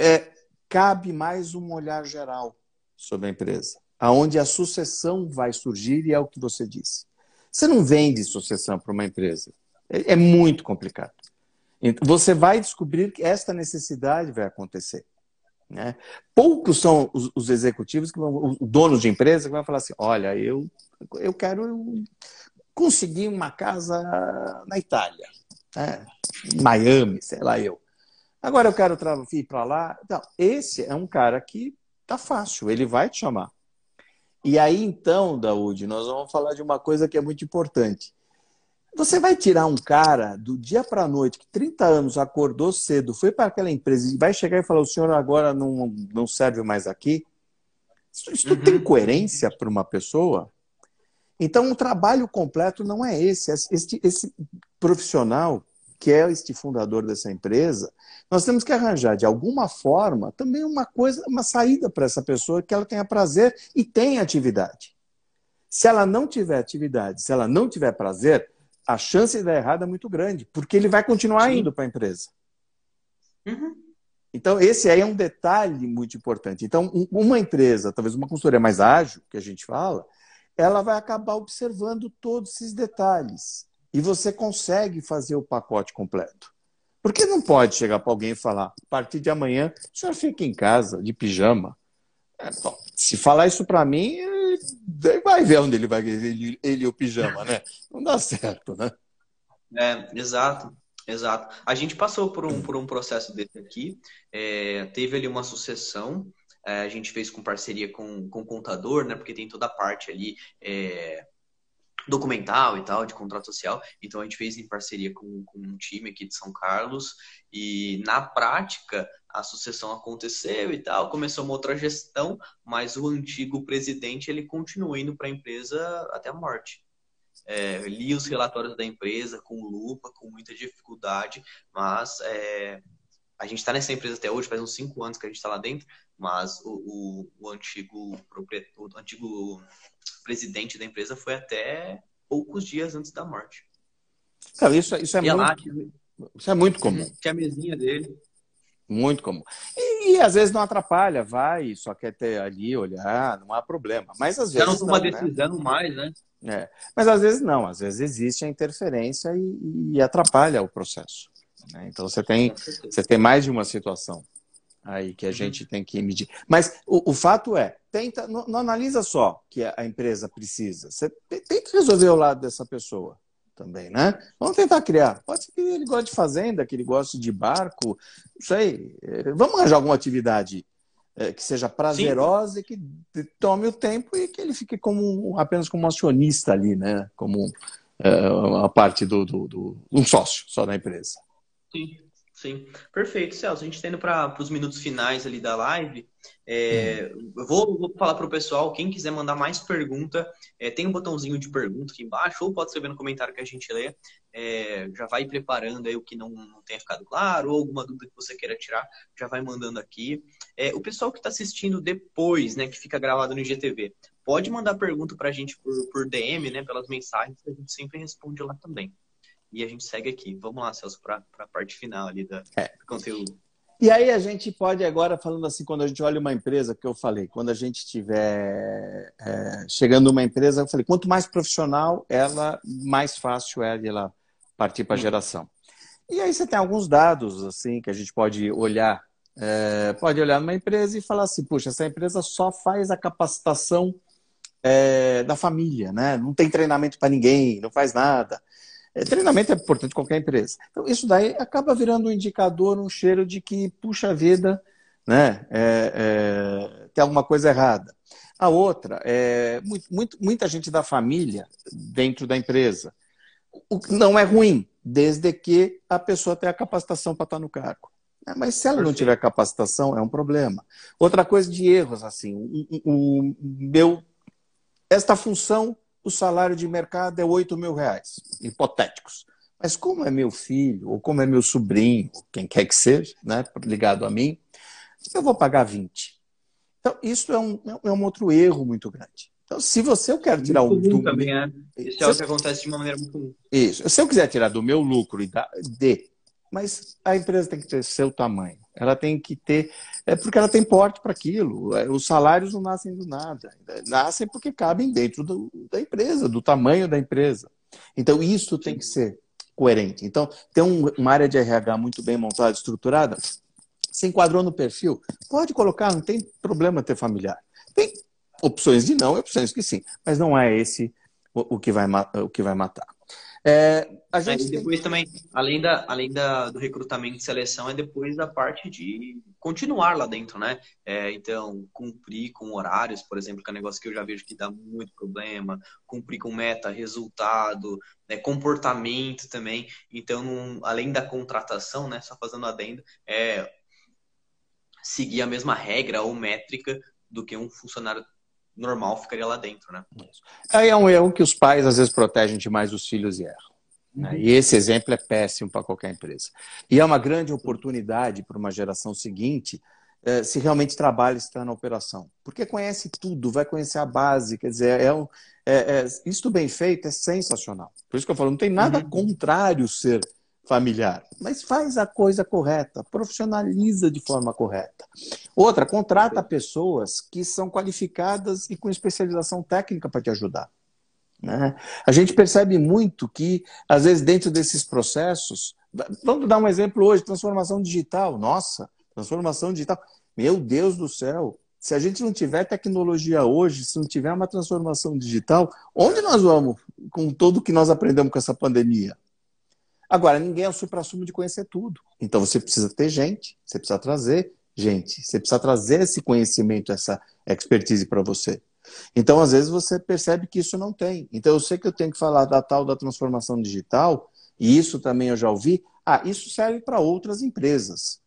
é, cabe mais um olhar geral sobre a empresa aonde a sucessão vai surgir e é o que você disse. Você não vende sucessão para uma empresa. É, é muito complicado. Você vai descobrir que esta necessidade vai acontecer. Né? Poucos são os, os, executivos, que vão, os donos de empresa, que vão falar assim: olha, eu, eu quero conseguir uma casa na Itália, né? Miami, sei lá eu. Agora eu quero ir para lá. Então, esse é um cara que tá fácil, ele vai te chamar. E aí, então, Daúde, nós vamos falar de uma coisa que é muito importante. Você vai tirar um cara do dia para a noite, que 30 anos acordou cedo, foi para aquela empresa e vai chegar e falar: o senhor agora não, não serve mais aqui? Isso, isso uhum. tem coerência para uma pessoa? Então, um trabalho completo não é esse. Esse, esse profissional que é este fundador dessa empresa, nós temos que arranjar de alguma forma também uma coisa, uma saída para essa pessoa que ela tenha prazer e tenha atividade. Se ela não tiver atividade, se ela não tiver prazer, a chance de dar errado é muito grande, porque ele vai continuar Sim. indo para a empresa. Uhum. Então, esse aí é um detalhe muito importante. Então, uma empresa, talvez uma consultoria mais ágil, que a gente fala, ela vai acabar observando todos esses detalhes e você consegue fazer o pacote completo. Porque não pode chegar para alguém e falar, a partir de amanhã, o senhor fica em casa, de pijama. É, bom, se falar isso para mim, vai ver onde ele vai, ele, ele e o pijama, né? Não dá certo, né? É, exato. Exato. A gente passou por um, por um processo desse aqui, é, teve ali uma sucessão, é, a gente fez com parceria com, com o contador, né? Porque tem toda a parte ali é, documental e tal, de contrato social. Então a gente fez em parceria com, com, um time aqui de São Carlos e na prática a sucessão aconteceu e tal, começou uma outra gestão, mas o antigo presidente ele continua indo para a empresa até a morte. É, li os relatórios da empresa com lupa, com muita dificuldade, mas é, a gente está nessa empresa até hoje, faz uns cinco anos que a gente está lá dentro, mas o, o, o antigo o antigo presidente da empresa foi até poucos dias antes da morte. Cara, isso, isso, é, muito, lá, isso é muito comum. Tinha a mesinha dele. Muito comum. E, e, às vezes não atrapalha, vai, só quer ter ali, olhar, não há problema. Mas às vezes. Já não toma né? decisão né? mais, né? É. Mas às vezes não, às vezes existe a interferência e, e atrapalha o processo. Né? Então você tem, você tem mais de uma situação aí que a uhum. gente tem que medir. Mas o, o fato é, tenta, não, não, analisa só que a empresa precisa. Você tenta resolver o lado dessa pessoa também, né? Vamos tentar criar. Pode ser que ele goste de fazenda, que ele goste de barco, não sei. É, vamos arranjar alguma atividade é, que seja prazerosa Sim. e que tome o tempo e que ele fique como apenas como acionista ali, né? Como a parte do, do, do, um sócio só da empresa. Sim, sim. Perfeito, Celso. A gente está indo para os minutos finais ali da live. É, hum. eu vou, vou falar para o pessoal, quem quiser mandar mais pergunta, é, tem um botãozinho de pergunta aqui embaixo, ou pode escrever no comentário que a gente lê. É, já vai preparando aí o que não, não tenha ficado claro, ou alguma dúvida que você queira tirar, já vai mandando aqui. É, o pessoal que está assistindo depois, né, que fica gravado no IGTV, pode mandar pergunta para a gente por, por DM, né, pelas mensagens, que a gente sempre responde lá também. E a gente segue aqui. Vamos lá, Celso, para a parte final ali da, é. do conteúdo. E aí a gente pode agora, falando assim, quando a gente olha uma empresa, que eu falei, quando a gente estiver é, chegando numa empresa, eu falei, quanto mais profissional ela, mais fácil é de ela partir para a geração. E aí você tem alguns dados assim que a gente pode olhar, é, pode olhar numa empresa e falar assim, puxa, essa empresa só faz a capacitação é, da família, né? Não tem treinamento para ninguém, não faz nada. É, treinamento é importante em qualquer empresa. Então, isso daí acaba virando um indicador, um cheiro de que, puxa vida, né, é, é, tem alguma coisa errada. A outra é muito, muito, muita gente da família dentro da empresa. O que não é ruim, desde que a pessoa tenha a capacitação para estar no cargo. É, mas se ela Perfeito. não tiver capacitação, é um problema. Outra coisa de erros, assim, o, o meu, esta função o salário de mercado é 8 mil reais, hipotéticos. Mas como é meu filho, ou como é meu sobrinho, quem quer que seja, né, ligado a mim, eu vou pagar 20. Então, isso é um, é um outro erro muito grande. Então, se você eu quero tirar muito o. Do, também, né? Isso é o que acontece de uma maneira muito comum. Isso. Se eu quiser tirar do meu lucro e da, de, mas a empresa tem que ter seu tamanho. Ela tem que ter. É porque ela tem porte para aquilo. É, os salários não nascem do nada. Nascem porque cabem dentro do, da empresa, do tamanho da empresa. Então, isso tem que ser coerente. Então, tem um, uma área de RH muito bem montada, estruturada. Se enquadrou no perfil, pode colocar, não tem problema ter familiar. Tem opções de não, opções que sim, mas não é esse o, o que, vai, o que vai matar. É, a gente depois tem... também, além, da, além da, do recrutamento e seleção, é depois da parte de continuar lá dentro, né? É, então, cumprir com horários, por exemplo, que é um negócio que eu já vejo que dá muito problema, cumprir com meta, resultado, né, comportamento também. Então, além da contratação, né, só fazendo adendo, é seguir a mesma regra ou métrica do que um funcionário normal ficaria lá dentro, né? Aí é um erro que os pais às vezes protegem demais os filhos e erram. Né? Uhum. E esse exemplo é péssimo para qualquer empresa. E é uma grande oportunidade para uma geração seguinte eh, se realmente trabalha está na operação. Porque conhece tudo, vai conhecer a base, quer dizer, é um, é, é, isso bem feito é sensacional. Por isso que eu falo, não tem nada uhum. contrário ser familiar, mas faz a coisa correta, profissionaliza de forma correta. Outra, contrata pessoas que são qualificadas e com especialização técnica para te ajudar. Né? A gente percebe muito que, às vezes, dentro desses processos, vamos dar um exemplo hoje: transformação digital. Nossa, transformação digital. Meu Deus do céu, se a gente não tiver tecnologia hoje, se não tiver uma transformação digital, onde nós vamos com tudo que nós aprendemos com essa pandemia? Agora, ninguém é o supra-sumo de conhecer tudo. Então você precisa ter gente, você precisa trazer gente, você precisa trazer esse conhecimento, essa expertise para você. Então, às vezes, você percebe que isso não tem. Então, eu sei que eu tenho que falar da tal da transformação digital, e isso também eu já ouvi. Ah, isso serve para outras empresas.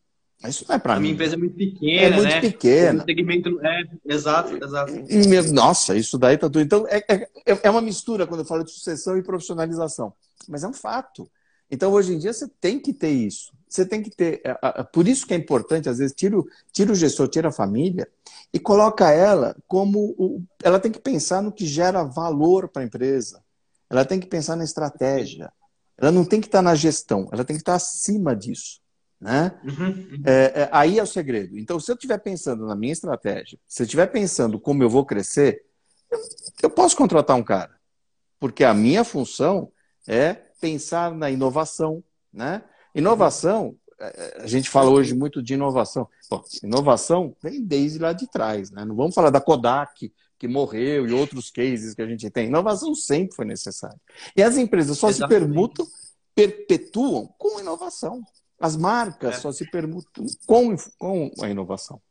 Isso não é para mim. A minha empresa é muito pequena. É muito né? pequena. O segmento é, exato, exato. Nossa, isso daí tá tudo. Então, é, é, é uma mistura quando eu falo de sucessão e profissionalização. Mas é um fato. Então, hoje em dia, você tem que ter isso. Você tem que ter. É, por isso que é importante, às vezes, tira o, tira o gestor, tira a família e coloca ela como. O, ela tem que pensar no que gera valor para a empresa. Ela tem que pensar na estratégia. Ela não tem que estar na gestão, ela tem que estar acima disso. Né? Uhum, uhum. É, é, aí é o segredo. Então, se eu estiver pensando na minha estratégia, se eu estiver pensando como eu vou crescer, eu, eu posso contratar um cara. Porque a minha função é pensar na inovação, né? Inovação, é, é, a gente fala hoje muito de inovação. Bom, inovação vem desde lá de trás, né? Não vamos falar da Kodak, que morreu, e outros cases que a gente tem. Inovação sempre foi necessária. E as empresas só Exatamente. se permutam, perpetuam com inovação. As marcas é. só se permutam com, com a inovação.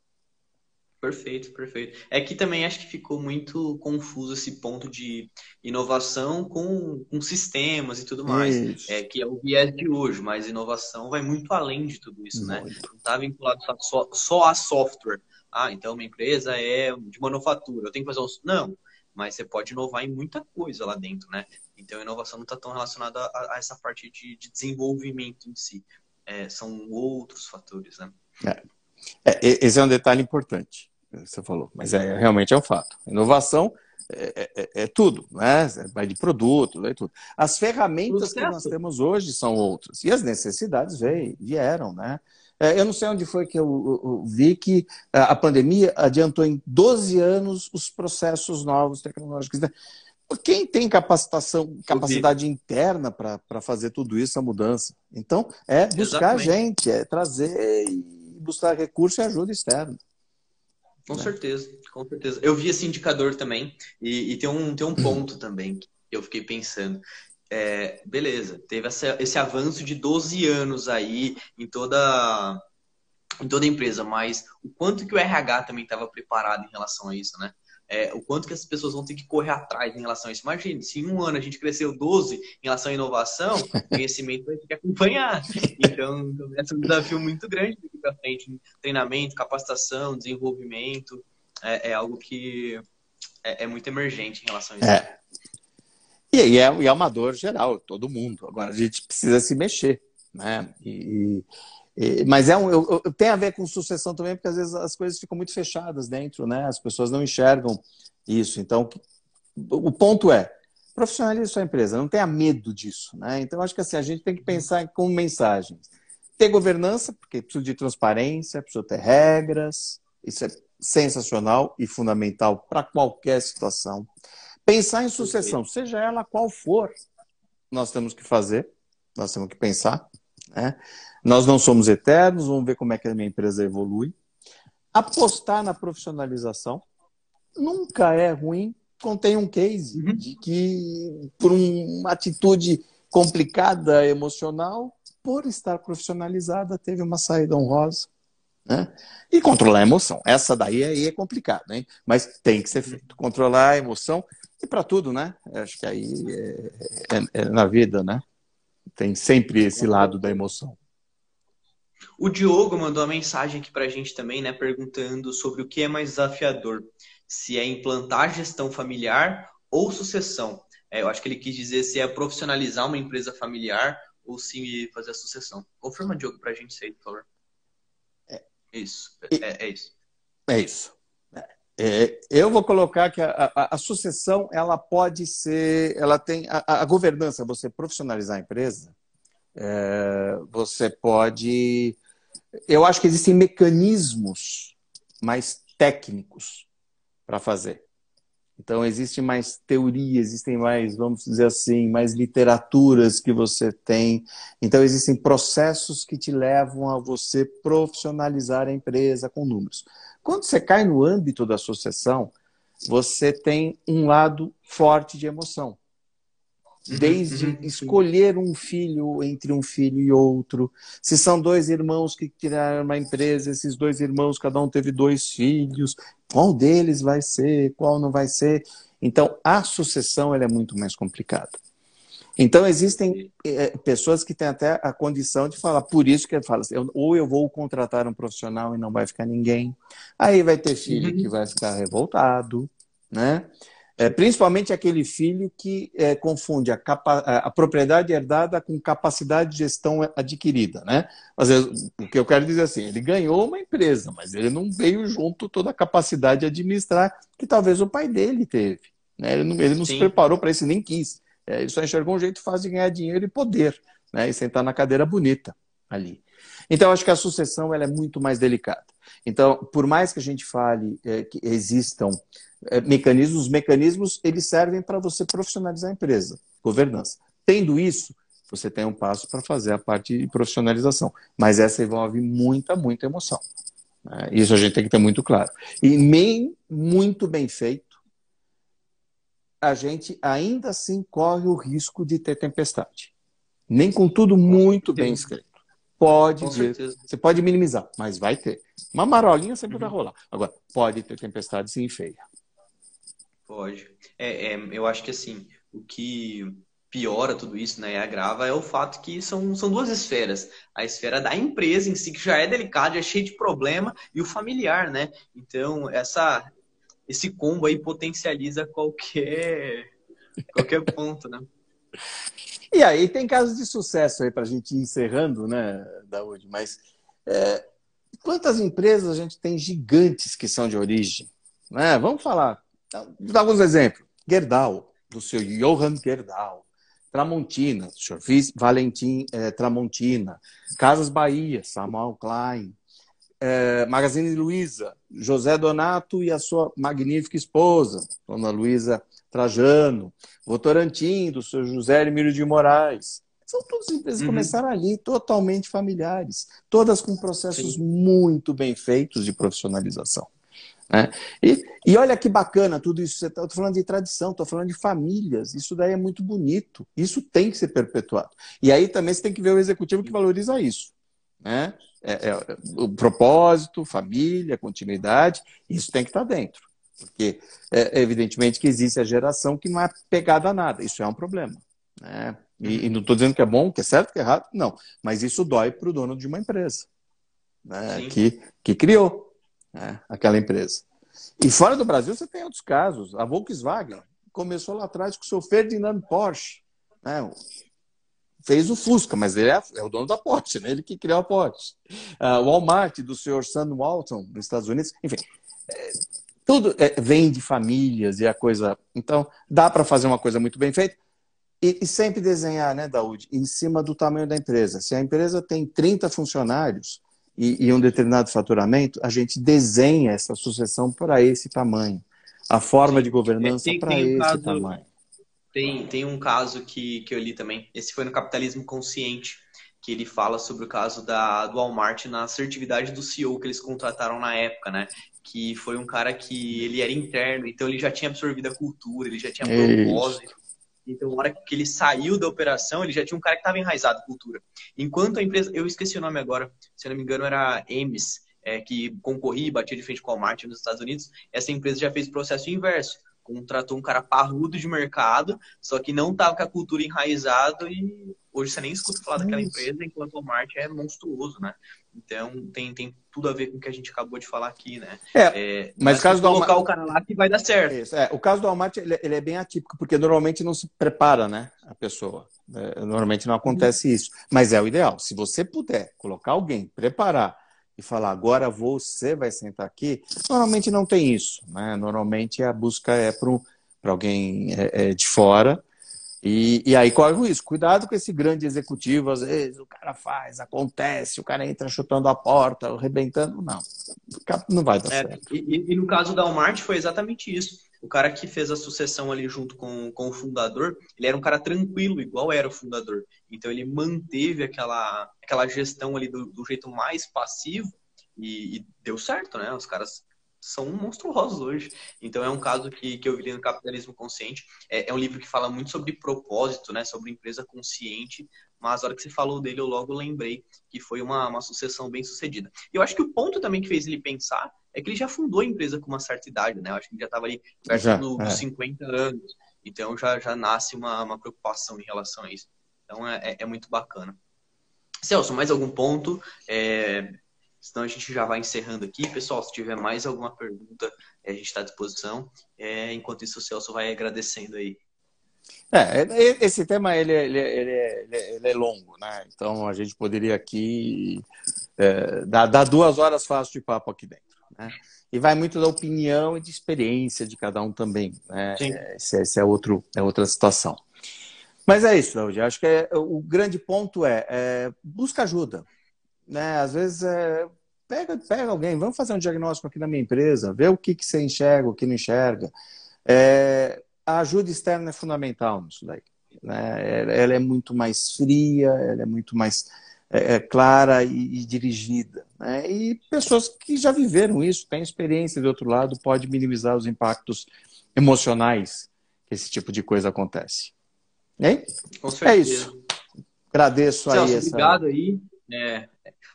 Perfeito, perfeito. É que também acho que ficou muito confuso esse ponto de inovação com, com sistemas e tudo mais. Isso. É que é o viés de hoje, mas inovação vai muito além de tudo isso, né? muito. né? Não está vinculado só, só a software. Ah, então uma empresa é de manufatura, eu tenho que fazer um. Não, mas você pode inovar em muita coisa lá dentro, né? Então a inovação não está tão relacionada a, a, essa parte de, de desenvolvimento em si. É, são outros fatores, né? É. É, esse é um detalhe importante você falou, mas é, realmente é um fato. Inovação é, é, é, é tudo, né? Vai de produto, é tudo. As ferramentas que nós temos hoje são outras. E as necessidades veio, vieram, né? É, eu não sei onde foi que eu, eu, eu, vi que a pandemia adiantou em 12 anos os processos novos tecnológicos. Né? Quem tem capacitação, capacidade interna para fazer tudo isso, a mudança? Então, é buscar Exatamente. gente, é trazer e buscar recurso e ajuda externa. Com né? certeza, com certeza. Eu vi esse indicador também, e, e tem, um, tem um ponto também que eu fiquei pensando. É, beleza, teve essa, esse avanço de 12 anos aí em toda, em toda a empresa, mas o quanto que o RH também estava preparado em relação a isso, né? É, o quanto que as pessoas vão ter que correr atrás em relação a isso. Imagine, se em um ano a gente cresceu 12 em relação à inovação, o <laughs> conhecimento vai ter que acompanhar. Então, é um desafio muito grande daqui para frente. Treinamento, capacitação, desenvolvimento, é, é algo que é, é, muito emergente em relação a isso. É. E, e, é, e é uma dor geral, todo mundo. Agora, a gente precisa se mexer. Né? E, mas é um, eu, eu, tem a ver com sucessão também, porque às vezes as coisas ficam muito fechadas dentro, né? As pessoas não enxergam isso. Então, o ponto é, profissionalize sua empresa, não tenha medo disso, né? Então, acho que assim, a gente tem que pensar com mensagens. Ter governança, porque precisa de transparência, precisa ter regras, isso é sensacional e fundamental para qualquer situação. Pensar em sucessão, seja ela qual for, nós temos que fazer, nós temos que pensar, né? Nós não somos eternos, vamos ver como é que a minha empresa evolui. Apostar na profissionalização nunca é ruim. Contém um case uhum. de que, por uma atitude complicada emocional, por estar profissionalizada, teve uma saída honrosa. Né? E controlar a emoção. Essa daí aí é complicado, hein? mas tem que ser feito. Controlar a emoção e para tudo, né? Acho que aí é, é, é na vida, né? Tem sempre esse lado da emoção. O Diogo mandou uma mensagem aqui para a gente também, né, perguntando sobre o que é mais desafiador, se é implantar gestão familiar ou sucessão. É, eu acho que ele quis dizer se é profissionalizar uma empresa familiar ou se fazer a sucessão. Confirma, Diogo, para a gente isso aí, por favor. É, isso, é, é isso. É isso. É, eu vou colocar que a, a, a, sucessão ela pode ser, ela tem a, a governança, você profissionalizar a empresa, é, você pode. Eu acho que existem mecanismos mais técnicos para fazer. Então, existe mais teoria, existem mais, vamos dizer assim, mais literaturas que você tem. Então, existem processos que te levam a você profissionalizar a empresa com números. Quando você cai no âmbito da associação, você tem um lado forte de emoção. Uhum, desde uhum, escolher um filho entre um filho e outro. Se são dois irmãos que criaram uma empresa, esses dois irmãos, cada um teve dois filhos, qual deles vai ser, qual não vai ser? Então, a sucessão é muito mais complicada. Então, existem é, pessoas que têm até a condição de falar, por isso que fala assim, ou eu vou contratar um profissional e não vai ficar ninguém. Aí vai ter filho uhum. que vai ficar revoltado, né? É, principalmente aquele filho que é, confunde a, capa a, propriedade herdada com capacidade de gestão adquirida. Né? Às vezes, o que eu quero dizer assim, ele ganhou uma empresa, mas ele não veio junto toda a capacidade de administrar que talvez o pai dele teve. Né? Ele não, ele não se preparou para isso, nem quis. É, ele só enxergou um jeito fácil de ganhar dinheiro e poder, né? e sentar na cadeira bonita ali. Então, acho que a sucessão ela é muito mais delicada. Então, por mais que a gente fale é, que existam é, mecanismos, os mecanismos eles servem para você profissionalizar a empresa, governança. Tendo isso, você tem um passo para fazer a parte de profissionalização. Mas essa envolve muita, muita emoção. Né? Isso a gente tem que ter muito claro. E bem, muito bem feito, a gente ainda assim corre o risco de ter tempestade. Nem com tudo muito bem escrito. Pode vir. Você pode minimizar, mas vai ter. Uma marolinha sempre uhum. vai rolar. Agora, pode ter tempestade sim feia. Pode. É, é, eu acho que assim, o que piora tudo isso, né, e agrava, é o fato que são, são duas esferas. A esfera da empresa em si, que já é delicada, já é cheia de problema, e o familiar, né? Então, essa, esse combo aí potencializa qualquer, qualquer <laughs> ponto, né? E aí tem casos de sucesso aí para a gente ir encerrando, né, Daúde? Mas é, quantas empresas a gente tem gigantes que são de origem? Né? Vamos falar, vou dar alguns exemplos. Gerdau, do seu Johann Gerdau. Tramontina, do senhor Valentim é, Tramontina. Casas Bahia, Samuel Klein. É, Magazine Luiza, José Donato e a sua magnífica esposa, Dona Luiza Trajano, Votorantim, do seu José Emílio de Moraes. São todas empresas que uhum. começaram ali, totalmente familiares, todas com processos Sim. muito bem feitos de profissionalização. Né? E, e olha que bacana tudo isso. Estou tá, falando de tradição, estou falando de famílias. Isso daí é muito bonito. Isso tem que ser perpetuado. E aí também você tem que ver o executivo que valoriza isso. Né? É, é, o propósito, família, continuidade, isso tem que estar tá dentro. Porque, é, evidentemente, que existe a geração que não é pegada a nada. Isso é um problema. Né? E, e não estou dizendo que é bom, que é certo, que é errado, não. Mas isso dói para o dono de uma empresa né? que, que criou né? aquela empresa. E fora do Brasil, você tem outros casos. A Volkswagen começou lá atrás com o seu Ferdinand Porsche. Né? Fez o Fusca, mas ele é, é, o dono da Porsche, né? ele que criou a Porsche. Uh, o Walmart, do senhor Sam Walton, nos Estados Unidos. Enfim, é, tudo é, vem de famílias e a coisa. Então, dá para fazer uma coisa muito bem feita. E, e, sempre desenhar, né, Daúde, em cima do tamanho da empresa. Se a empresa tem 30 funcionários e, e um determinado faturamento, a gente desenha essa sucessão para esse tamanho. A forma de governança para esse caso, tamanho. Tem, tem um caso que, que eu li também. Esse foi no Capitalismo Consciente que ele fala sobre o caso da, do Walmart na assertividade do CEO que eles contrataram na época, né? que foi um cara que ele era interno, então ele já tinha absorvido a cultura, ele já tinha propósito. Então, na hora que ele saiu da operação, ele já tinha um cara que estava enraizado em cultura. Enquanto a empresa, eu esqueci o nome agora, se eu não me engano era Emes, é, que concorria e batia de frente com a Walmart nos Estados Unidos, essa empresa já fez o processo inverso. Contratou um cara parrudo de mercado, só que não estava com a cultura enraizado e hoje você nem escuta falar daquela empresa, enquanto o Walmart é monstruoso, né? Então tem, tem tudo a ver com o que a gente acabou de falar aqui, né? É, é mas caso do colocar Walmart... o cara lá que vai dar certo. Isso, é, o caso do Walmart ele, ele, é bem atípico, porque normalmente não se prepara, né? A pessoa. É, normalmente não acontece isso. Mas é o ideal. Se você puder colocar alguém, preparar e falar agora você vai sentar aqui, normalmente não tem isso, né? Normalmente a busca é para alguém é, é de fora e, e aí corre o risco. Cuidado com esse grande executivo, às vezes o cara faz, acontece, o cara entra chutando a porta, arrebentando. Não, não vai dar é, certo. E, e, no caso da Walmart foi exatamente isso. O cara que fez a sucessão ali junto com, com o fundador, ele era um cara tranquilo, igual era o fundador. Então ele manteve aquela, aquela gestão ali do, do jeito mais passivo e, e deu certo, né? Os caras são monstruosos hoje. Então é um caso que, que eu vi no Capitalismo Consciente. É, é, um livro que fala muito sobre propósito, né? Sobre empresa consciente. Mas na hora que você falou dele, eu logo lembrei que foi uma, uma sucessão bem sucedida. E eu acho que o ponto também que fez ele pensar é que ele já fundou a empresa com uma certa idade, né? Eu acho que ele já estava ali perto já, do, é. dos 50 anos. Então já, já nasce uma, uma preocupação em relação a isso. Então é, é, é muito bacana. Celso, mais algum ponto? É, Senão a gente já vai encerrando aqui. Pessoal, se tiver mais alguma pergunta, a gente está à disposição. É, enquanto isso, o Celso vai agradecendo aí. É, esse tema ele, ele, ele, ele, é longo, né? Então a gente poderia aqui é, dar, dar, duas horas fácil de papo aqui dentro. Né? E vai muito da opinião e de experiência de cada um também. Né? Esse, esse, é, outro, é outra situação. Mas é isso, Claudio. Acho que é, o grande ponto é, é busca ajuda né? Às vezes é, pega, pega alguém, vamos fazer um diagnóstico aqui na minha empresa, vê o que, que você enxerga, o que não enxerga. É, a ajuda externa é fundamental nisso daí. Né? Ela é muito mais fria, ela é muito mais é, é, clara e, e dirigida. Né? E pessoas que já viveram isso, têm experiência do outro lado, pode minimizar os impactos emocionais que esse tipo de coisa acontece. É isso. Agradeço Celso, aí. Essa... Obrigado aí. É,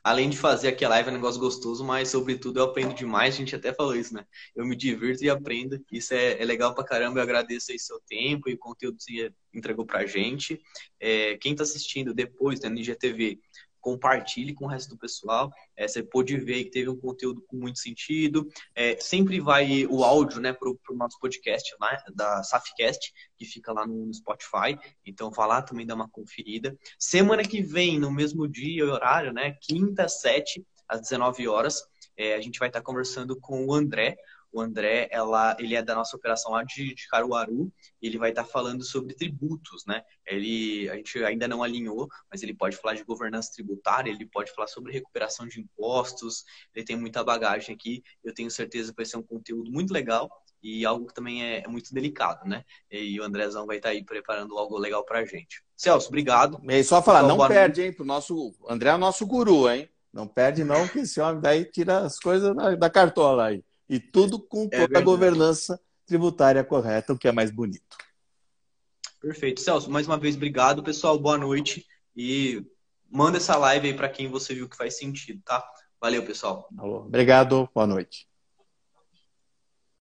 além de fazer aqui a live é um negócio gostoso, mas sobretudo eu aprendo demais, a gente até falou isso, né? Eu me divirto e aprendo, isso é, é legal pra caramba, eu agradeço aí seu tempo e o conteúdo que você entregou pra gente. É, quem tá assistindo depois né, no IGTV, compartilhe com o resto do pessoal. É, você pôde ver que teve um conteúdo com muito sentido. É, sempre vai o áudio né, para o nosso podcast da Safcast, que fica lá no Spotify. Então, vá lá também dar uma conferida. Semana que vem, no mesmo dia e horário, né, quinta, sete, às 19 horas, é, a gente vai estar conversando com o André. O André, ela, ele é da nossa operação lá de, de Caruaru, ele vai estar falando sobre tributos, né? Ele, a gente ainda não alinhou, mas ele pode falar de governança tributária, ele pode falar sobre recuperação de impostos, ele tem muita bagagem aqui, eu tenho certeza que vai ser um conteúdo muito legal e algo que também é, é muito delicado, né? E o Andrezão vai estar aí preparando algo legal pra gente. Celso, obrigado. E só falar, não perde, hein? Pro nosso, o André é o nosso guru, hein? Não perde não, que esse homem daí tira as coisas da cartola aí. E tudo com é toda a governança tributária correta, o que é mais bonito. Perfeito. Celso, mais uma vez, obrigado, pessoal. Boa noite. E manda essa live aí para quem você viu que faz sentido, tá? Valeu, pessoal. Alô. Obrigado. Boa noite.